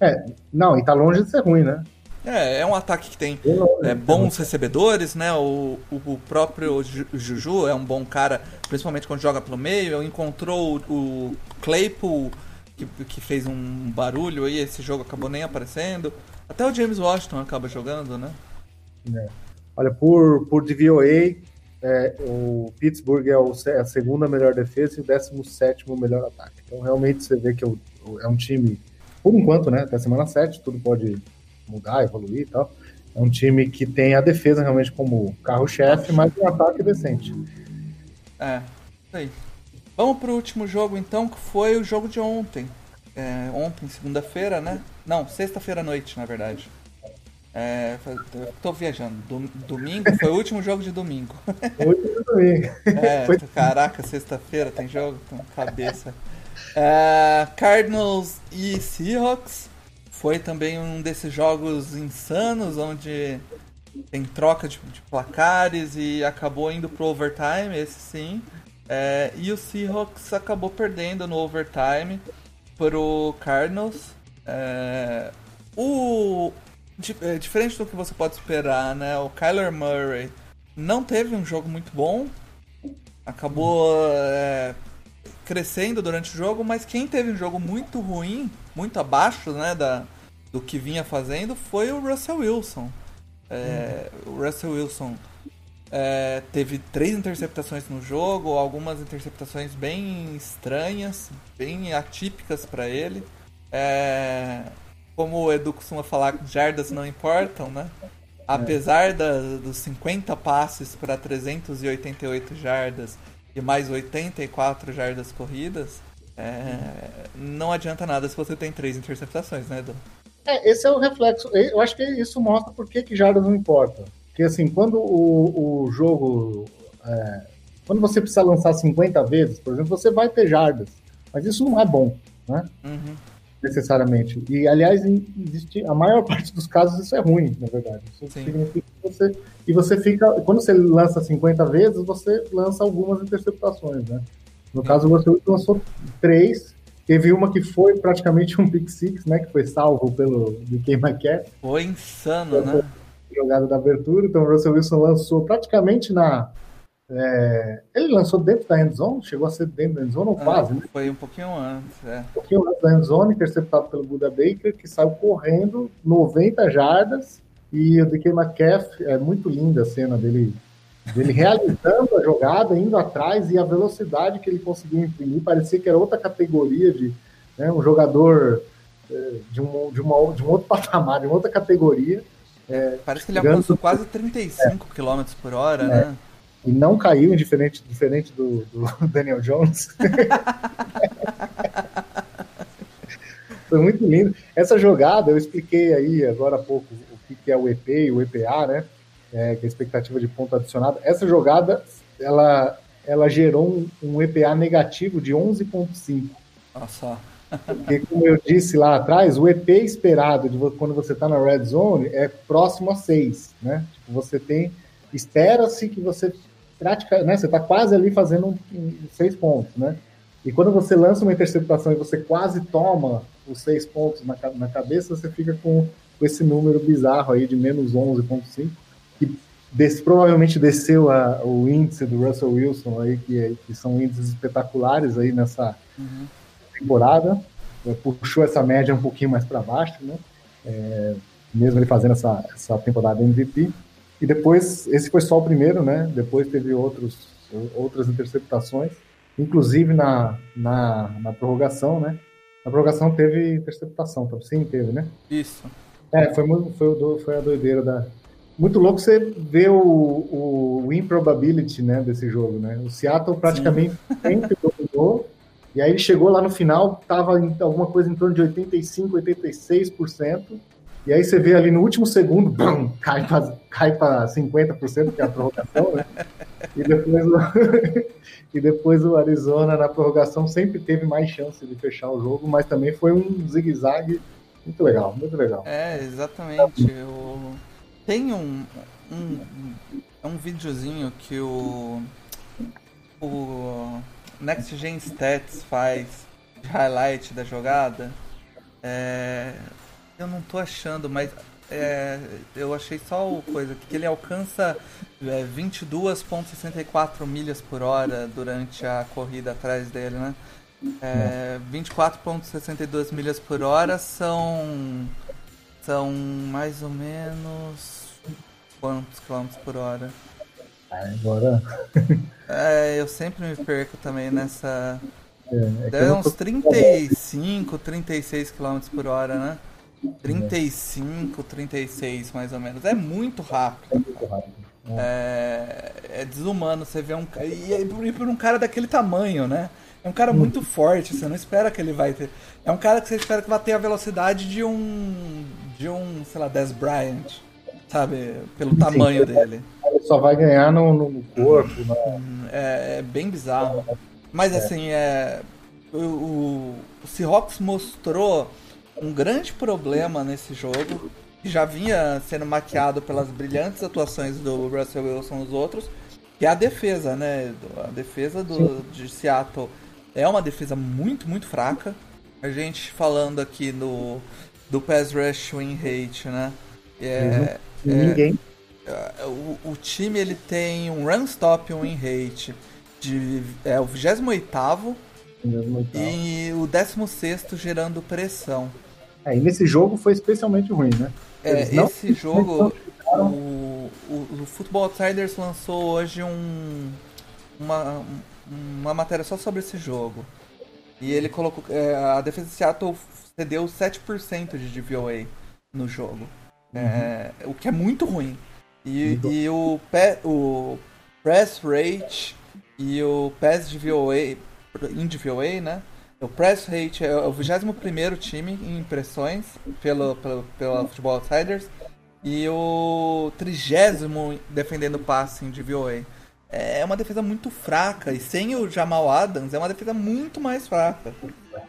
É, não, e tá longe de ser ruim, né? É, é um ataque que tem é, bons recebedores, né? O, o, o, próprio Juju é um bom cara, principalmente quando joga pelo meio. Encontrou o, o Claypool, que, que fez um barulho aí, esse jogo acabou nem aparecendo. Até o James Washington acaba jogando, né? É. Olha, por, por DVOA, é, o Pittsburgh é, o, é, a segunda melhor defesa e o 17 melhor ataque. Então, realmente, você vê que é, é um time, por enquanto, né? Até semana 7, tudo pode mudar, evoluir e tal. É um time que tem a defesa realmente como carro-chefe, mas um ataque decente. É, isso aí. Vamos pro último jogo, então, que foi o jogo de ontem. É, ontem, segunda-feira, né? Não, sexta-feira à noite, na verdade. É, tô viajando. Dom- Domingo foi o último jogo de domingo. Hoje também. É, Foi- caraca, sexta-feira tem jogo com cabeça. É, Cardinals e Seahawks foi também um desses jogos insanos onde tem troca de, de placares e acabou indo pro overtime, esse sim. É, e o Seahawks acabou perdendo no overtime pro Cardinals. É, o é, diferente do que você pode esperar, né? O Kyler Murray não teve um jogo muito bom, acabou é, crescendo durante o jogo, mas quem teve um jogo muito ruim, muito abaixo, né, da, do que vinha fazendo, foi o Russell Wilson. É, O Russell Wilson é, teve três interceptações no jogo, algumas interceptações bem estranhas, bem atípicas para ele. É, como o Edu costuma falar, jardas não importam, né? Apesar da- dos 50 passes para 388 jardas e mais 84 jardas corridas, é, não adianta nada se você tem três interceptações, né, Edu? É, esse é o reflexo. Eu acho que isso mostra por que, que jardas não importa. Porque assim, quando o, o jogo. é, quando você precisa lançar 50 vezes, por exemplo, você vai ter jardas. Mas isso não é bom, né? Uhum. Necessariamente. E, aliás, existe, a maior parte dos casos isso é ruim, na verdade. Isso Sim. significa que você. E você fica. Quando você lança 50 vezes, você lança algumas interceptações, né? No caso, você lançou três. Teve uma que foi praticamente um pick six, né? Que foi salvo pelo DK Metcalf. Foi insano, né? jogada da abertura, então o Russell Wilson lançou praticamente na. é, ele lançou dentro da endzone, chegou a ser dentro da endzone, ou quase, né? Foi um pouquinho antes, é. Um pouquinho antes da endzone, interceptado pelo Buda Baker, que saiu correndo 90 jardas, e o DK Metcalf, é muito linda a cena dele, dele realizando a jogada, indo atrás, e a velocidade que ele conseguiu imprimir, parecia que era outra categoria de né, um jogador é, de um, de, uma, de um outro patamar, de uma outra categoria. Parece que ele alcançou quase 35 km por hora, né? e não caiu, diferente, diferente do, do Daniel Jones. Foi muito lindo. Essa jogada, eu expliquei aí agora há pouco o que, que é o EP e o EPA, né? É, que é a expectativa de ponto adicionado. Essa jogada, ela, ela gerou um, um EPA negativo de 11,5. Olha só. Porque, como eu disse lá atrás, o EP esperado de quando você está na red zone é próximo a 6, né? Tipo, você tem, espera-se que você pratica, né? Você está quase ali fazendo um, um, seis pontos, né? E quando você lança uma interceptação e você quase toma os seis pontos na, na cabeça, você fica com, com esse número bizarro aí de menos 11,5, que des- provavelmente desceu a- o índice do Russell Wilson aí, que, é- que são índices espetaculares aí nessa Uhum. temporada, é, puxou essa média um pouquinho mais para baixo, né? É, mesmo ele fazendo essa, essa temporada MVP. E depois, esse foi só o primeiro, né? Depois teve outros, outras interceptações, inclusive na, na, na prorrogação, né? Na prorrogação teve interceptação, tá? sim, teve, né? Isso. É, foi, foi, foi a doideira da. Muito louco você ver o, o improbability né, desse jogo, né? O Seattle praticamente sempre dominou, e aí ele chegou lá no final, tava em alguma coisa em torno de 85, 86%, e aí você vê ali no último segundo, bum, cai para cai pra 50%, que é a prorrogação, né? E depois, o, e depois o Arizona na prorrogação sempre teve mais chance de fechar o jogo, mas também foi um zigue-zague muito legal, muito legal. É, exatamente. Eu... Tem um, um, um videozinho que o, o Next Gen Stats faz de highlight da jogada. É, eu não tô achando, mas é, eu achei só o coisa que ele alcança é, 22,64 milhas por hora durante a corrida atrás dele, né? É, 24,62 milhas por hora são são mais ou menos quantos quilômetros por hora? Agora, É, eu sempre me perco também nessa. é, é Deve uns tô- 35, 36 km por hora, né? 35, 36 mais ou menos. É muito rápido. muito rápido. É, é desumano você ver um e, e por- e por um cara daquele tamanho, né? É um cara muito forte, você não espera que ele vai ter. É um cara que você espera que vai ter a velocidade de um. De um, sei lá, Des Bryant. sabe? Pelo Sim, tamanho ele, dele. Ele só vai ganhar no, no corpo. Né? É, é, bem bizarro. Mas é. assim, é, o, o, o Seahawks mostrou um grande problema nesse jogo, que já vinha sendo maquiado pelas brilhantes atuações do Russell Wilson nos outros, que é a defesa, né? A defesa do, de Seattle é uma defesa muito, muito fraca. A gente falando aqui no do pass rush win rate, né? É, uhum. Ninguém. É, o, o, time ele tem um run stop win rate de é o 28 e o 16 gerando pressão. É, e nesse jogo foi especialmente ruim, né? É, esse jogo o, o, o Football Outsiders lançou hoje um, uma, uma matéria só sobre esse jogo. E ele colocou. É, a defesa de Seattle cedeu 7% de DVOA no jogo. É, uhum. o que é muito ruim. E, e o, pe, o press rate e o pass DVOA, in DVOA, né? O press rate é o 21 time em impressões pelo, pelo, pela Football Outsiders e o trigésimo defendendo passe em DVOA. É uma defesa muito fraca e sem o Jamal Adams é uma defesa muito mais fraca.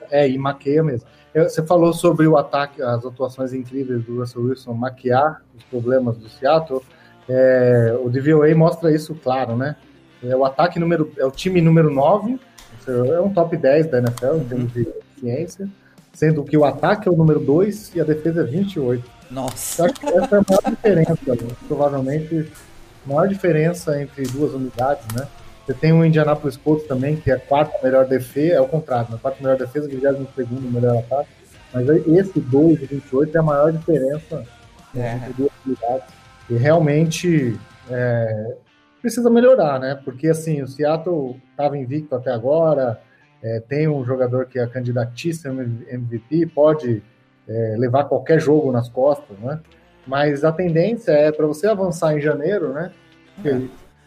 É, e maqueia mesmo. Você falou sobre o ataque, as atuações incríveis do Russell Wilson maquiar os problemas do Seattle. É, o DVOA mostra isso claro, né? É o ataque número. É o time número 9, é um top 10 da NFL em termos de ciência, sendo que o ataque é o número 2 e a defesa é 28. Nossa! Eu acho que essa é a maior diferença, né? provavelmente, a maior diferença entre duas unidades, né? Você tem o Indianapolis Colts também, que é a quarta melhor defesa, é o contrário, a quarta melhor defesa, 22 segundo melhor ataque. Mas esse 2 e 28 é a maior diferença né, é. entre duas unidades. E realmente é, precisa melhorar, né? Porque assim, o Seattle estava invicto até agora, é, tem um jogador que é candidatíssimo MVP, pode é, levar qualquer jogo nas costas, né? Mas a tendência é para você avançar em janeiro, né?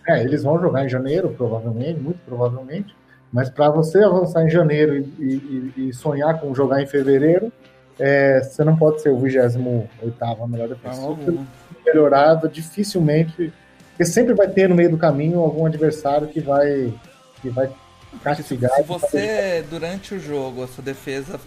É, eles vão jogar em janeiro, provavelmente, muito provavelmente. Mas para você avançar em janeiro e, e, e, sonhar com jogar em fevereiro, é, você não pode ser o 28 melhor defesa. Ah, melhorado, dificilmente. Porque sempre vai ter no meio do caminho algum adversário que vai, que vai castigar. Se você, durante o jogo, a sua defesa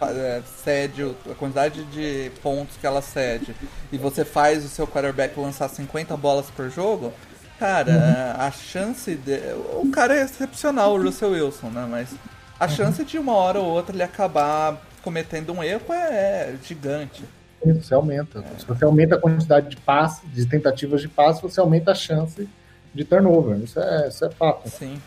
é, cede a quantidade de pontos que ela cede e você faz o seu quarterback lançar 50 bolas por jogo, Cara, uhum. a chance de. O cara é excepcional, o Russell Wilson, né? Mas a uhum. chance de uma hora ou outra ele acabar cometendo um erro é, gigante. Você aumenta. É. Se você aumenta a quantidade de passes, de tentativas de passe, você aumenta a chance de turnover. Isso é, isso é fato. Sim.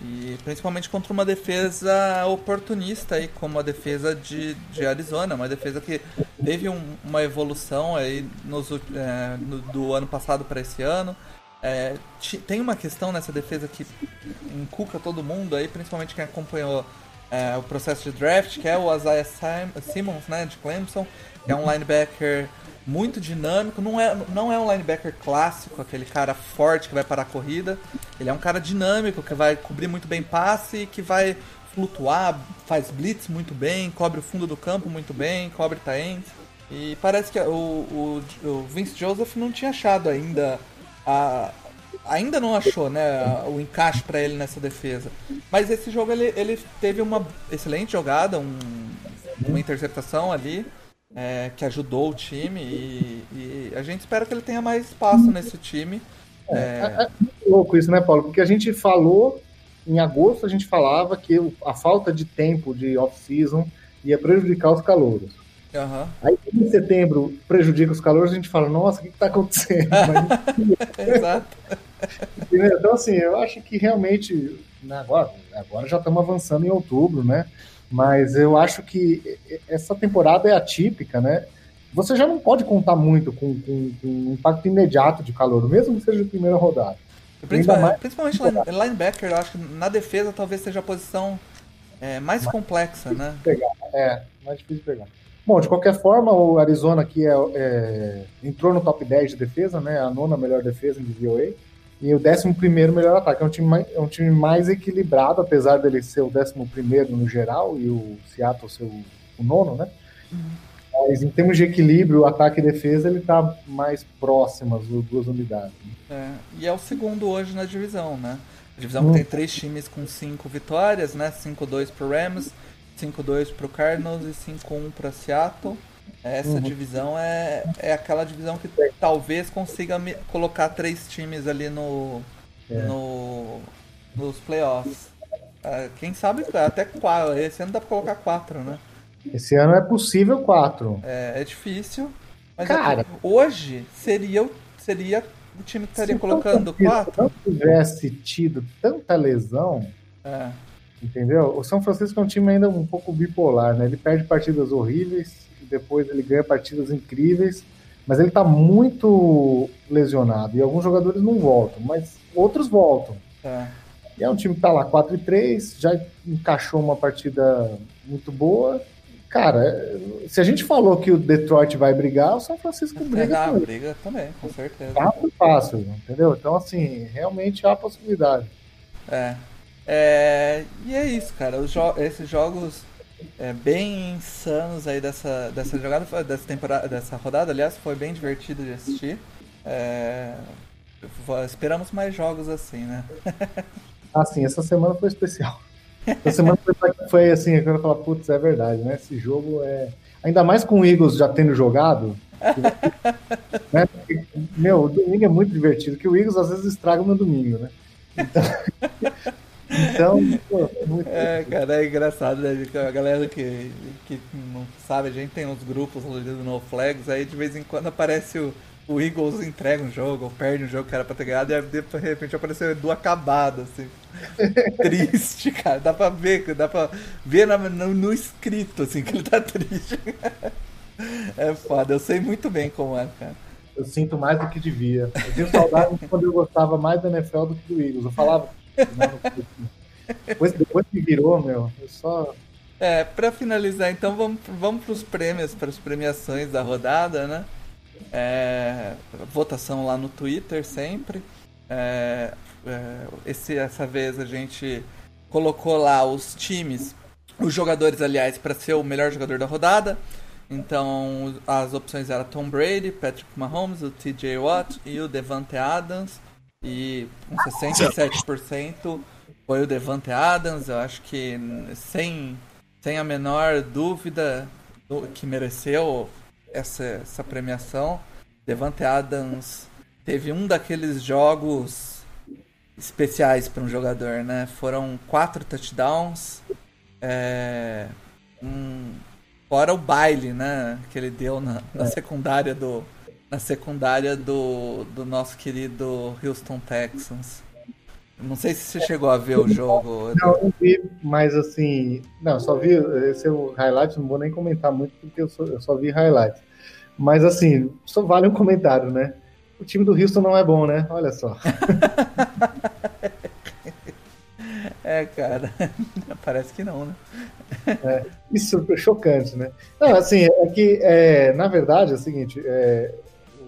E principalmente contra uma defesa oportunista aí, como a defesa de, de Arizona, uma defesa que teve um, uma evolução aí nos, é, no, do ano passado para esse ano. É, tem uma questão nessa defesa que encuca todo mundo aí, principalmente quem acompanhou é, o processo de draft, que é o Isaiah Simmons, né, de Clemson, que é um linebacker muito dinâmico, não é, não é um linebacker clássico, aquele cara forte que vai parar a corrida, ele é um cara dinâmico, que vai cobrir muito bem passe, que vai flutuar, faz blitz muito bem, cobre o fundo do campo muito bem, cobre tight e parece que o, o, o Vince Joseph não tinha achado ainda a, ainda não achou né, o encaixe para ele nessa defesa. Mas esse jogo ele, ele teve uma excelente jogada, um, uma interceptação ali. É, que ajudou o time e, e, a gente espera que ele tenha mais espaço nesse time. É, é... é louco isso, né, Paulo? Porque a gente falou, em agosto a gente falava que a falta de tempo de off-season ia prejudicar os calouros. Uhum. Aí em setembro prejudica os calores, a gente fala, nossa, o que está acontecendo? Exato. então, assim, eu acho que realmente, né, agora, agora já estamos avançando em outubro, né? Mas eu acho que essa temporada é atípica, né? Você já não pode contar muito com, com, com um impacto imediato de calor, mesmo que seja a primeira rodada. Principalmente, principalmente linebacker, eu acho que na defesa talvez seja a posição é, mais, mais complexa, né? Pegar. É, mais difícil de pegar. Bom, de qualquer forma, o Arizona aqui é, é, entrou no top 10 de defesa, né? A nona melhor defesa em DVOA. E o 11 melhor ataque. É um, time mais, é um time mais equilibrado, apesar dele ser o 11 no geral e o Seattle ser o, o nono, né? Uhum. Mas em termos de equilíbrio, ataque e defesa, ele tá mais próximo as duas unidades. É, e é o segundo hoje na divisão, né? A divisão hum. que tem três times com cinco vitórias, né? 5-2 pro Rams, 5-2 pro Cardinals e 5-1 para Seattle. Essa uhum. divisão é, é aquela divisão que talvez consiga colocar três times ali no, é. no nos playoffs. Uh, quem sabe até quatro. Esse ano dá pra colocar quatro, né? Esse ano é possível quatro. É, é difícil. Mas é Cara, hoje seria, seria o time que estaria colocando quatro. Se não tivesse tido tanta lesão, é. Entendeu? O São Francisco é um time ainda um pouco bipolar, né? Ele perde partidas horríveis e depois ele ganha partidas incríveis, mas ele tá muito lesionado e alguns jogadores não voltam, mas outros voltam. É. E é um time que tá lá 4 e 3, já encaixou uma partida muito boa. Cara, se a gente falou que o Detroit vai brigar, o São Francisco briga. Ah, briga também, com certeza. Tá fácil, entendeu? Então, assim, realmente há possibilidade. É. é e é isso, cara. Jo esses jogos é, bem insanos aí dessa, dessa jogada, dessa temporada, dessa rodada, aliás, foi bem divertido de assistir. É, esperamos mais jogos assim, né? Ah, sim, essa semana foi especial. Essa semana foi, foi assim, eu falo, putz, é verdade, né? Esse jogo é. Ainda mais com o Eagles já tendo jogado. né? Meu, o domingo é muito divertido, que o Eagles às vezes estraga no domingo, né? Então. então pô, é muito é, cara, é engraçado, né? A galera que, que não sabe, a gente tem uns grupos do No Flags, aí de vez em quando aparece o o Eagles entrega um jogo, ou perde um jogo que era pra ter ganhado, e de repente apareceu o Edu acabado, assim. triste, cara. Dá pra ver, dá pra ver no, no, no escrito, assim, que ele tá triste. é foda, eu sei muito bem como é, cara. Eu sinto mais do que devia. Eu tenho saudade quando eu gostava mais da NFL do que do Eagles. Eu falava. Depois, depois que virou, meu, eu só. É, pra finalizar, então vamos, vamos pros prêmios, para as premiações da rodada, né? É, votação lá no Twitter sempre. É, é, esse, essa vez a gente colocou lá os times, os jogadores, aliás, para ser o melhor jogador da rodada. Então as opções eram Tom Brady, Patrick Mahomes, o TJ Watt e o Devante Adams. E com 67% foi o Devante Adams. Eu acho que sem, sem a menor dúvida que mereceu essa, essa premiação. Devante Adams teve um daqueles jogos especiais para um jogador, né? Foram quatro touchdowns, é, um, fora o baile, né? Que ele deu na, na secundária do na secundária do, do nosso querido Houston Texans. Não sei se você chegou a ver o jogo. Não, não vi, mas assim. Não, só vi esse é o highlight, não vou nem comentar muito porque eu, só, eu só vi highlights. Mas assim, só vale um comentário, né? O time do Houston não é bom, né? Olha só. é, cara. Parece que não, né? É, isso é chocante, né? Não, assim, é que, é, na verdade, é o seguinte: é,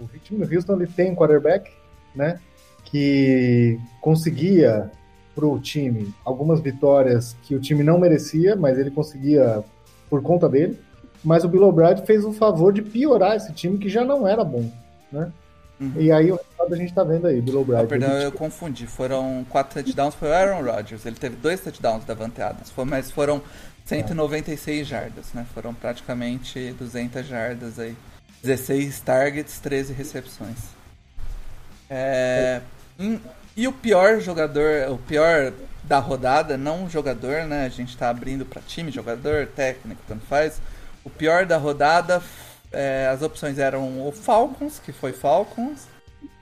o time do Houston ele tem um quarterback, né? que conseguia para o time algumas vitórias que o time não merecia, mas ele conseguia por conta dele. Mas o Bill O'Brien fez o favor de piorar esse time que já não era bom, né? Uhum. E aí o resultado a gente está vendo aí, Bill O'Brien. Ah, perdão, eu confundi. Foram quatro touchdowns, foi o Aaron Rodgers. Ele teve dois touchdowns da Vanteadas, mas foram 196 é. jardas, né? Foram praticamente 200 jardas aí. 16 targets, 13 recepções. É, e o pior jogador, o pior da rodada, não jogador, né? A gente tá abrindo para time, jogador, técnico, tanto faz. O pior da rodada, é, as opções eram o Falcons, que foi Falcons,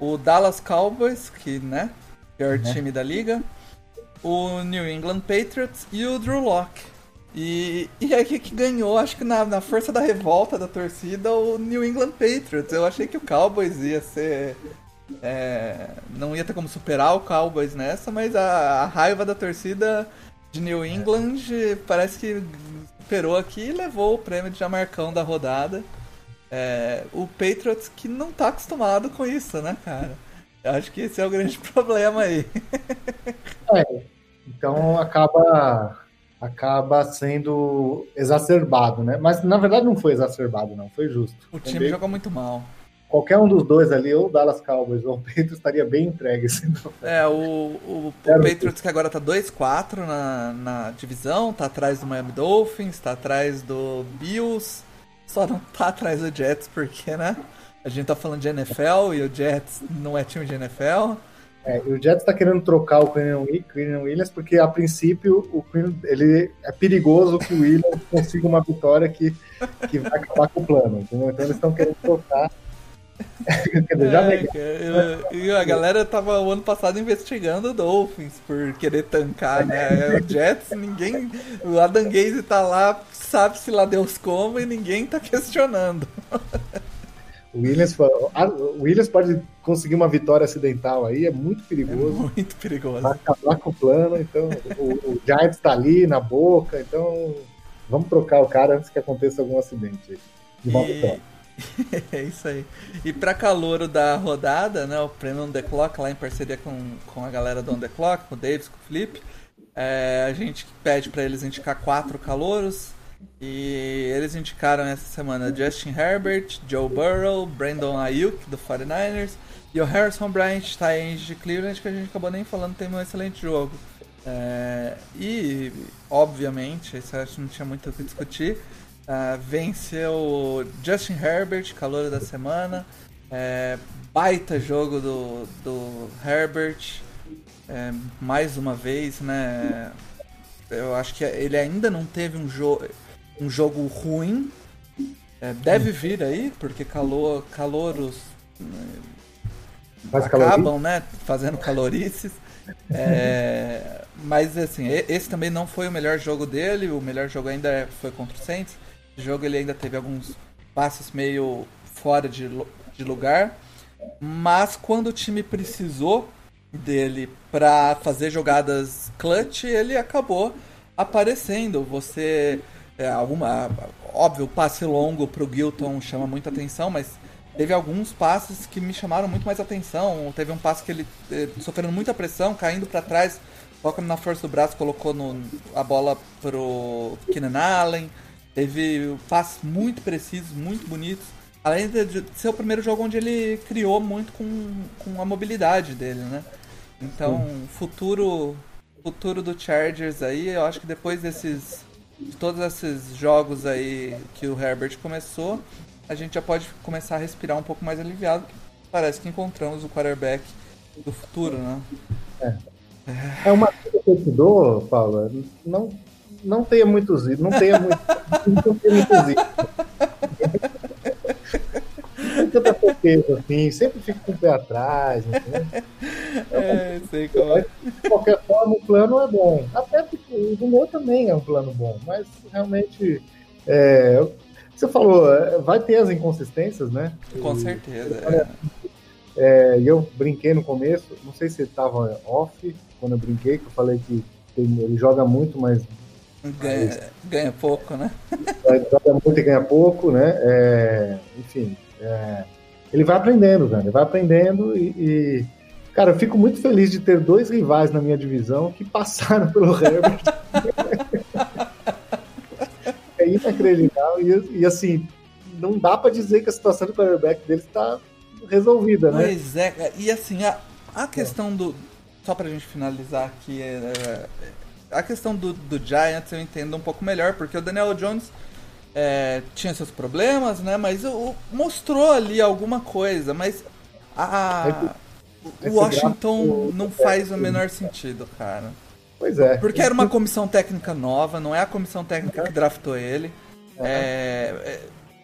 o Dallas Cowboys, que, né? Pior uhum. time da liga, o New England Patriots e o Drew Locke. E, e aí que ganhou, acho que na, na força da revolta da torcida, o New England Patriots. Eu achei que o Cowboys ia ser é, não ia ter como superar o Cowboys nessa, mas a, a, raiva da torcida de New England parece que superou aqui e levou o prêmio de Jamarcão da rodada. É, o Patriots que não tá acostumado com isso, né, cara? Eu acho que esse é o grande problema aí. É, então acaba acaba sendo exacerbado, né? Mas na verdade não foi exacerbado, não, foi justo. O time jogou muito mal. Qualquer um dos dois ali, ou o Dallas Cowboys ou o Patriots, estaria bem entregue. É, o, o, o Patriots que agora tá 2-4 na, na divisão, tá atrás do Miami Dolphins, tá atrás do Bills, só não tá atrás do Jets porque, né? A gente tá falando de NFL e o Jets não é time de NFL. É, o Jets está querendo trocar o Quinn Williams porque, a princípio, o Quinn, ele é perigoso que o Williams consiga uma vitória que, que vai acabar com o plano. Entendeu? Então eles estão querendo trocar. é, e a galera tava o ano passado investigando o Dolphins por querer tancar, né? O Jets, ninguém. O Adam Gaze tá lá, sabe se lá Deus como, e ninguém tá questionando. O Williams, o Williams pode conseguir uma vitória acidental aí, é muito perigoso. É muito perigoso. Vai acabar com o plano, então o, o Giants tá ali na boca, então vamos trocar o cara antes que aconteça algum acidente. E... é isso aí. E para calouro da rodada, né, o prêmio On The Clock, lá em parceria com, com a galera do On The Clock, com o Davis, com o Felipe, é, a gente pede para eles indicar quatro calouros e eles indicaram essa semana Justin Herbert, Joe Burrow, Brandon Ayuk do 49ers e o Harrison Bryant, Tyrande de Cleveland, que a gente acabou nem falando, tem um excelente jogo. É, e, obviamente, isso acho que não tinha muito o que discutir. Uh, venceu Justin Herbert, calor da semana. É, baita jogo do, do Herbert. É, mais uma vez, né? Eu acho que ele ainda não teve um jogo um jogo ruim. É, deve vir aí, porque calor, caloros Faz acabam, né? Fazendo calorices. É, mas assim, esse também não foi o melhor jogo dele. O melhor jogo ainda foi contra o Saints. O jogo ele ainda teve alguns passes meio fora de, de lugar. Mas quando o time precisou dele para fazer jogadas clutch, ele acabou aparecendo. Você é, alguma. Óbvio, o passe longo pro Gilton chama muita atenção, mas teve alguns passes que me chamaram muito mais atenção. Teve um passe que ele, eh, sofrendo muita pressão, caindo para trás, colocando na força do braço, colocou no, a bola pro Keenan Allen. Teve passes muito precisos, muito bonitos. Além de ser o primeiro jogo onde ele criou muito com, com a mobilidade dele, né? Então, futuro futuro do Chargers aí, eu acho que depois desses todos esses jogos aí que o Herbert começou, a gente já pode começar a respirar um pouco mais aliviado. Parece que encontramos o quarterback do futuro, né? É, é uma coisa que eu te dou, Paula. Não, não tenha muitos não tenha não tenha muitos tanta certeza assim, sempre fico com o pé atrás. É, sei como é. De qualquer forma, o plano é bom. Até porque o meu também é um plano bom, mas realmente. É, você falou, é, vai ter as inconsistências, né? Com certeza. É, e eu brinquei no começo, não sei se estava off quando eu brinquei, que eu falei que ele joga muito, mas Ganha, ganha pouco, né? Joga muito e ganha pouco, né? É, enfim, é, ele vai aprendendo, velho. Ele vai aprendendo e, e, Cara, eu fico muito feliz de ter dois rivais na minha divisão que passaram pelo Herbert. é inacreditável. E, e, assim, não dá para dizer que a situação do quarterback dele está resolvida, né? Pois é, e assim, a, a questão do. Só pra gente finalizar aqui, é, é, a questão do, do Giants eu entendo um pouco melhor, porque o Daniel Jones é, tinha seus problemas, né? Mas o, mostrou ali alguma coisa, mas a, o Washington não faz o menor sentido, cara. Pois é. Porque era uma comissão técnica nova, não é a comissão técnica que draftou ele. É,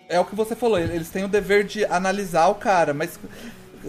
é, é o que você falou, eles têm o dever de analisar o cara, mas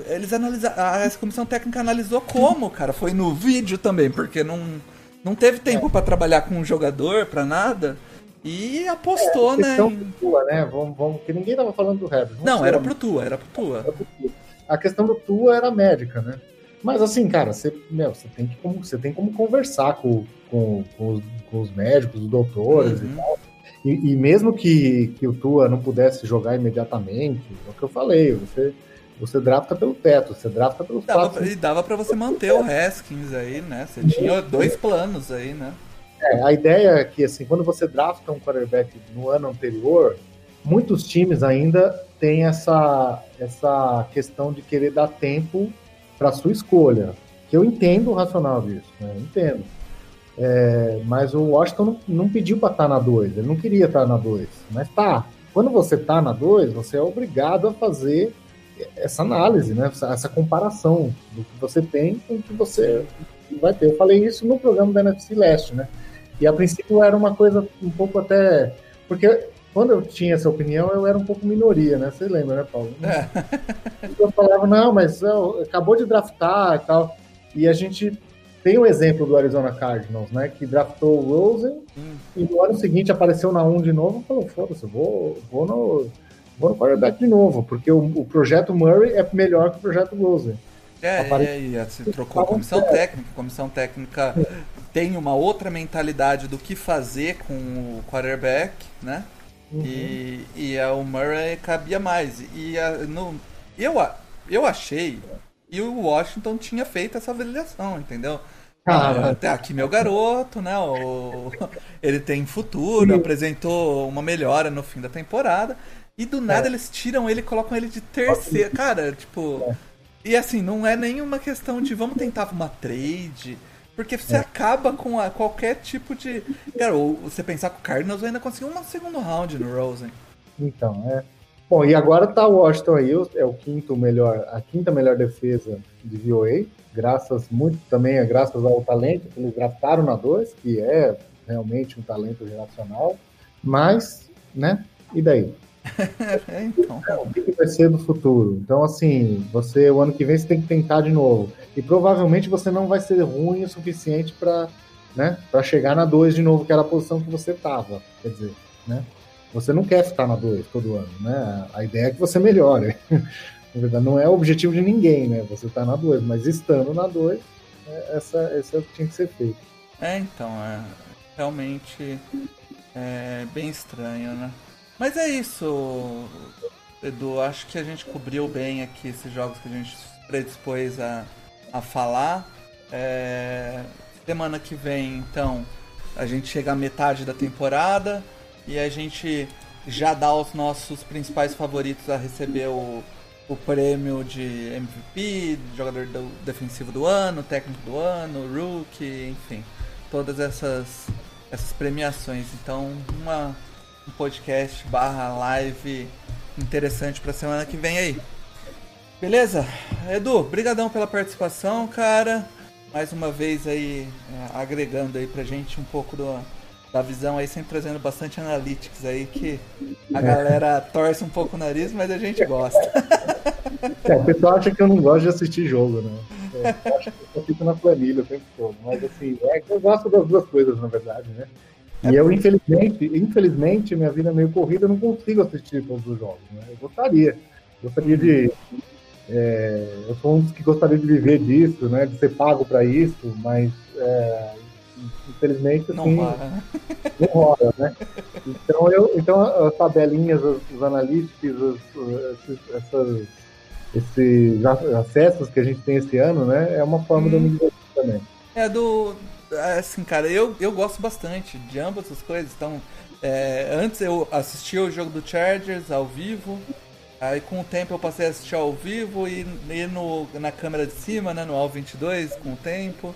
eles analisaram. A comissão técnica analisou como, cara? Foi no vídeo também, porque não, não teve tempo é. para trabalhar com um jogador, para nada. E apostou, é, né? Em... Tua, né? Vamos, vamos, que ninguém tava falando do Herbert. Não, era pro Tua, era pro Tua. Era pro tua. A questão do Tua era médica, né? Mas assim, cara, você, meu, você, tem, que, como, você tem como conversar com, com, com, os, com os, médicos, os doutores uhum. e tal. E, e, mesmo que, que o Tua não pudesse jogar imediatamente, é o que eu falei, você, você drafta pelo teto, você drafta pelo dava, E dava para você manter o Haskins aí, né? Você tinha dois planos aí, né? É, a ideia é que, assim, quando você drafta um quarterback no ano anterior, muitos times ainda têm essa, essa questão de querer dar tempo para sua escolha. Que eu entendo o racional disso, né? Entendo. É, mas o Washington não, não pediu para estar tá na 2, ele não queria estar tá na 2. Mas tá, quando você está na 2, você é obrigado a fazer essa análise, né? Essa, essa, comparação do que você tem com o que você vai ter. Eu falei isso no programa da NFC Leste, né? E a princípio era uma coisa um pouco até. Porque quando eu tinha essa opinião, eu era um pouco minoria, né? Você lembra, né, Paulo? É. Eu falava, não, mas ó, acabou de draftar e tal. E a gente tem o exemplo do Arizona Cardinals, né? Que draftou o Rosen hum. e no ano seguinte apareceu na 1 de novo e falou, foda-se, vou, vou no. Vou no quarterback de novo, porque o, o projeto Murray é melhor que o projeto Rosen. É, Apare... e aí se trocou a comissão técnica. Comissão técnica tem uma outra mentalidade do que fazer com o quarterback, né? Uhum. E, e Murray cabia mais. E a, no, eu, eu achei e o Washington tinha feito essa avaliação, entendeu? Ah, até aqui meu garoto, né? O, ele tem futuro, apresentou uma melhora no fim da temporada. E do nada é. eles tiram ele e colocam ele de terceiro. Cara, tipo. É. E assim, não é nenhuma questão de vamos tentar uma trade. Porque você é. acaba com a, qualquer tipo de. Cara, ou você pensar que o Cardinals ainda conseguiu um segundo round no Rosen. Então, é. Bom, e agora tá o Washington aí, é o quinto melhor, a quinta melhor defesa de VOA, graças muito também é graças ao talento que eles draftaram na 2, que é realmente um talento geracional, mas, né, e daí? É, então. O que vai ser do futuro? Então, assim, você, o ano que vem, você tem que tentar de novo. E provavelmente você não vai ser ruim o suficiente para né, chegar na 2 de novo, que era a posição que você tava. Quer dizer, né? Você não quer ficar na 2 todo ano, né? A ideia é que você melhore. na verdade, não é o objetivo de ninguém, né? Você tá na 2, mas estando na 2, é, essa, essa é o que tinha que ser feito. É, então, é realmente é bem estranho, né? Mas é isso, Edu. Acho que a gente cobriu bem aqui esses jogos que a gente predispôs a, a falar. É, semana que vem, então, a gente chega à metade da temporada e a gente já dá os nossos principais favoritos a receber o, o prêmio de MVP, jogador do, defensivo do ano, técnico do ano, rookie, enfim, todas essas, essas premiações. Então, uma, um podcast barra live interessante para semana que vem aí. Beleza? Edu, brigadão pela participação, cara. Mais uma vez aí, é, agregando aí pra gente um pouco do, da visão aí, sempre trazendo bastante analytics aí, que a galera torce um pouco o nariz, mas a gente gosta. É, o pessoal acha que eu não gosto de assistir jogo, né? Eu acho que eu fico na planilha o tempo todo. Mas assim, é eu gosto das duas coisas, na verdade, né? E eu, infelizmente, infelizmente, minha vida é meio corrida, eu não consigo assistir todos os jogos. Né? Eu gostaria. Gostaria de. É, eu sou um dos que gostaria de viver disso, né? De ser pago para isso, mas é, infelizmente, assim, rola, né? Não rola, né? Então, eu, então as tabelinhas, os, os analíticos, os, essas, esses acessos que a gente tem esse ano, né? É uma forma hum. de eu me divertir também. É do. É, assim, cara, eu, eu gosto bastante de ambas as coisas. Então, é, antes eu assistia o jogo do Chargers ao vivo. Aí com o tempo eu passei a assistir ao vivo e, e no, na câmera de cima, né, no AL 22, com o tempo.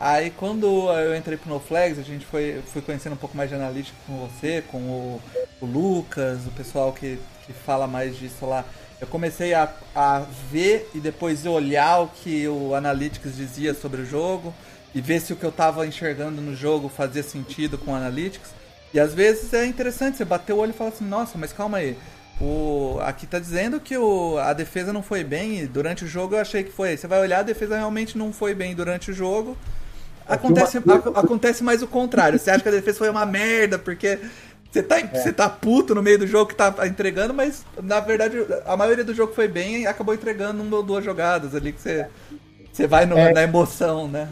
Aí quando eu entrei pro No a gente foi, fui conhecendo um pouco mais de analítica com você, com o, o Lucas, o pessoal que, que fala mais disso lá. Eu comecei a, a ver e depois olhar o que o Analytics dizia sobre o jogo e ver se o que eu estava enxergando no jogo fazia sentido com o Analytics. E às vezes é interessante você bater o olho e falar assim, nossa, mas calma aí. O, aqui tá dizendo que o, a defesa não foi bem e durante o jogo eu achei que foi. Você vai olhar, a defesa realmente não foi bem durante o jogo. Acontece, uma... acontece mais o contrário. Você acha que a defesa foi uma merda, porque você tá, é. você tá puto no meio do jogo que tá entregando, mas na verdade a maioria do jogo foi bem e acabou entregando uma ou duas jogadas ali que você, você vai no, é. na emoção, né?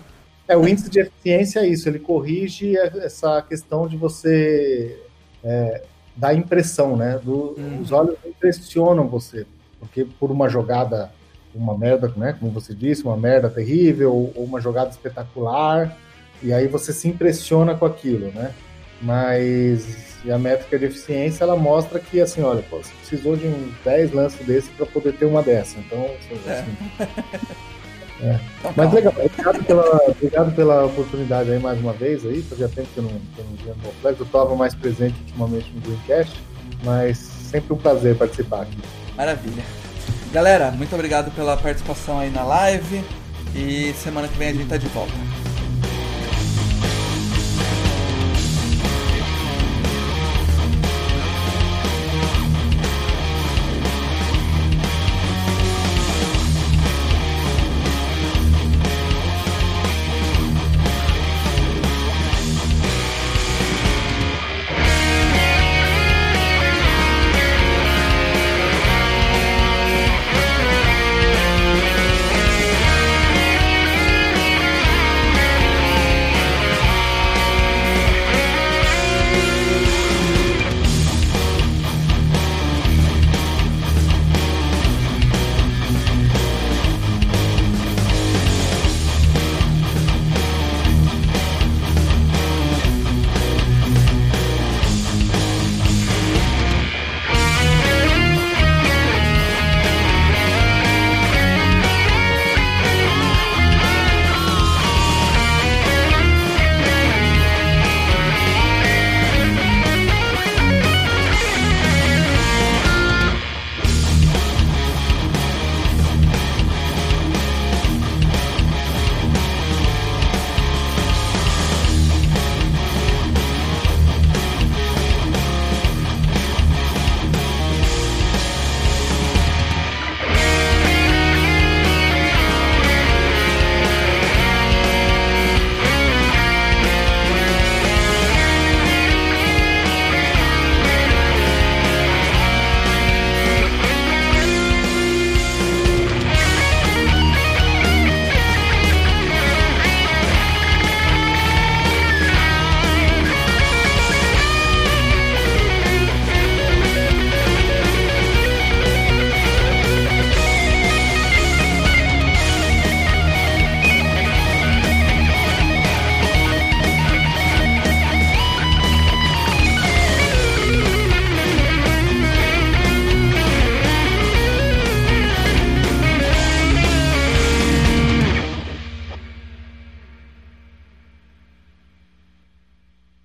É, o índice de eficiência é isso, ele corrige essa questão de você é, dar impressão, né? Do, hum. Os olhos impressionam você, porque por uma jogada uma merda, né, como você disse, uma merda terrível, ou uma jogada espetacular, E aí você se impressiona com aquilo, né? Mas a métrica de eficiência ela mostra que assim, olha, pô, você precisou de uns 10 lances desse para poder ter uma dessa. Então, assim, é. É. Então, Mas legal, obrigado pela, obrigado pela oportunidade aí mais uma vez aí. Fazia tempo que eu não, que eu não via no Flex, eu estava mais presente ultimamente no Greencast, mas sempre um prazer participar aqui. Maravilha. Galera, muito obrigado pela participação aí na live e semana que vem a gente tá de volta.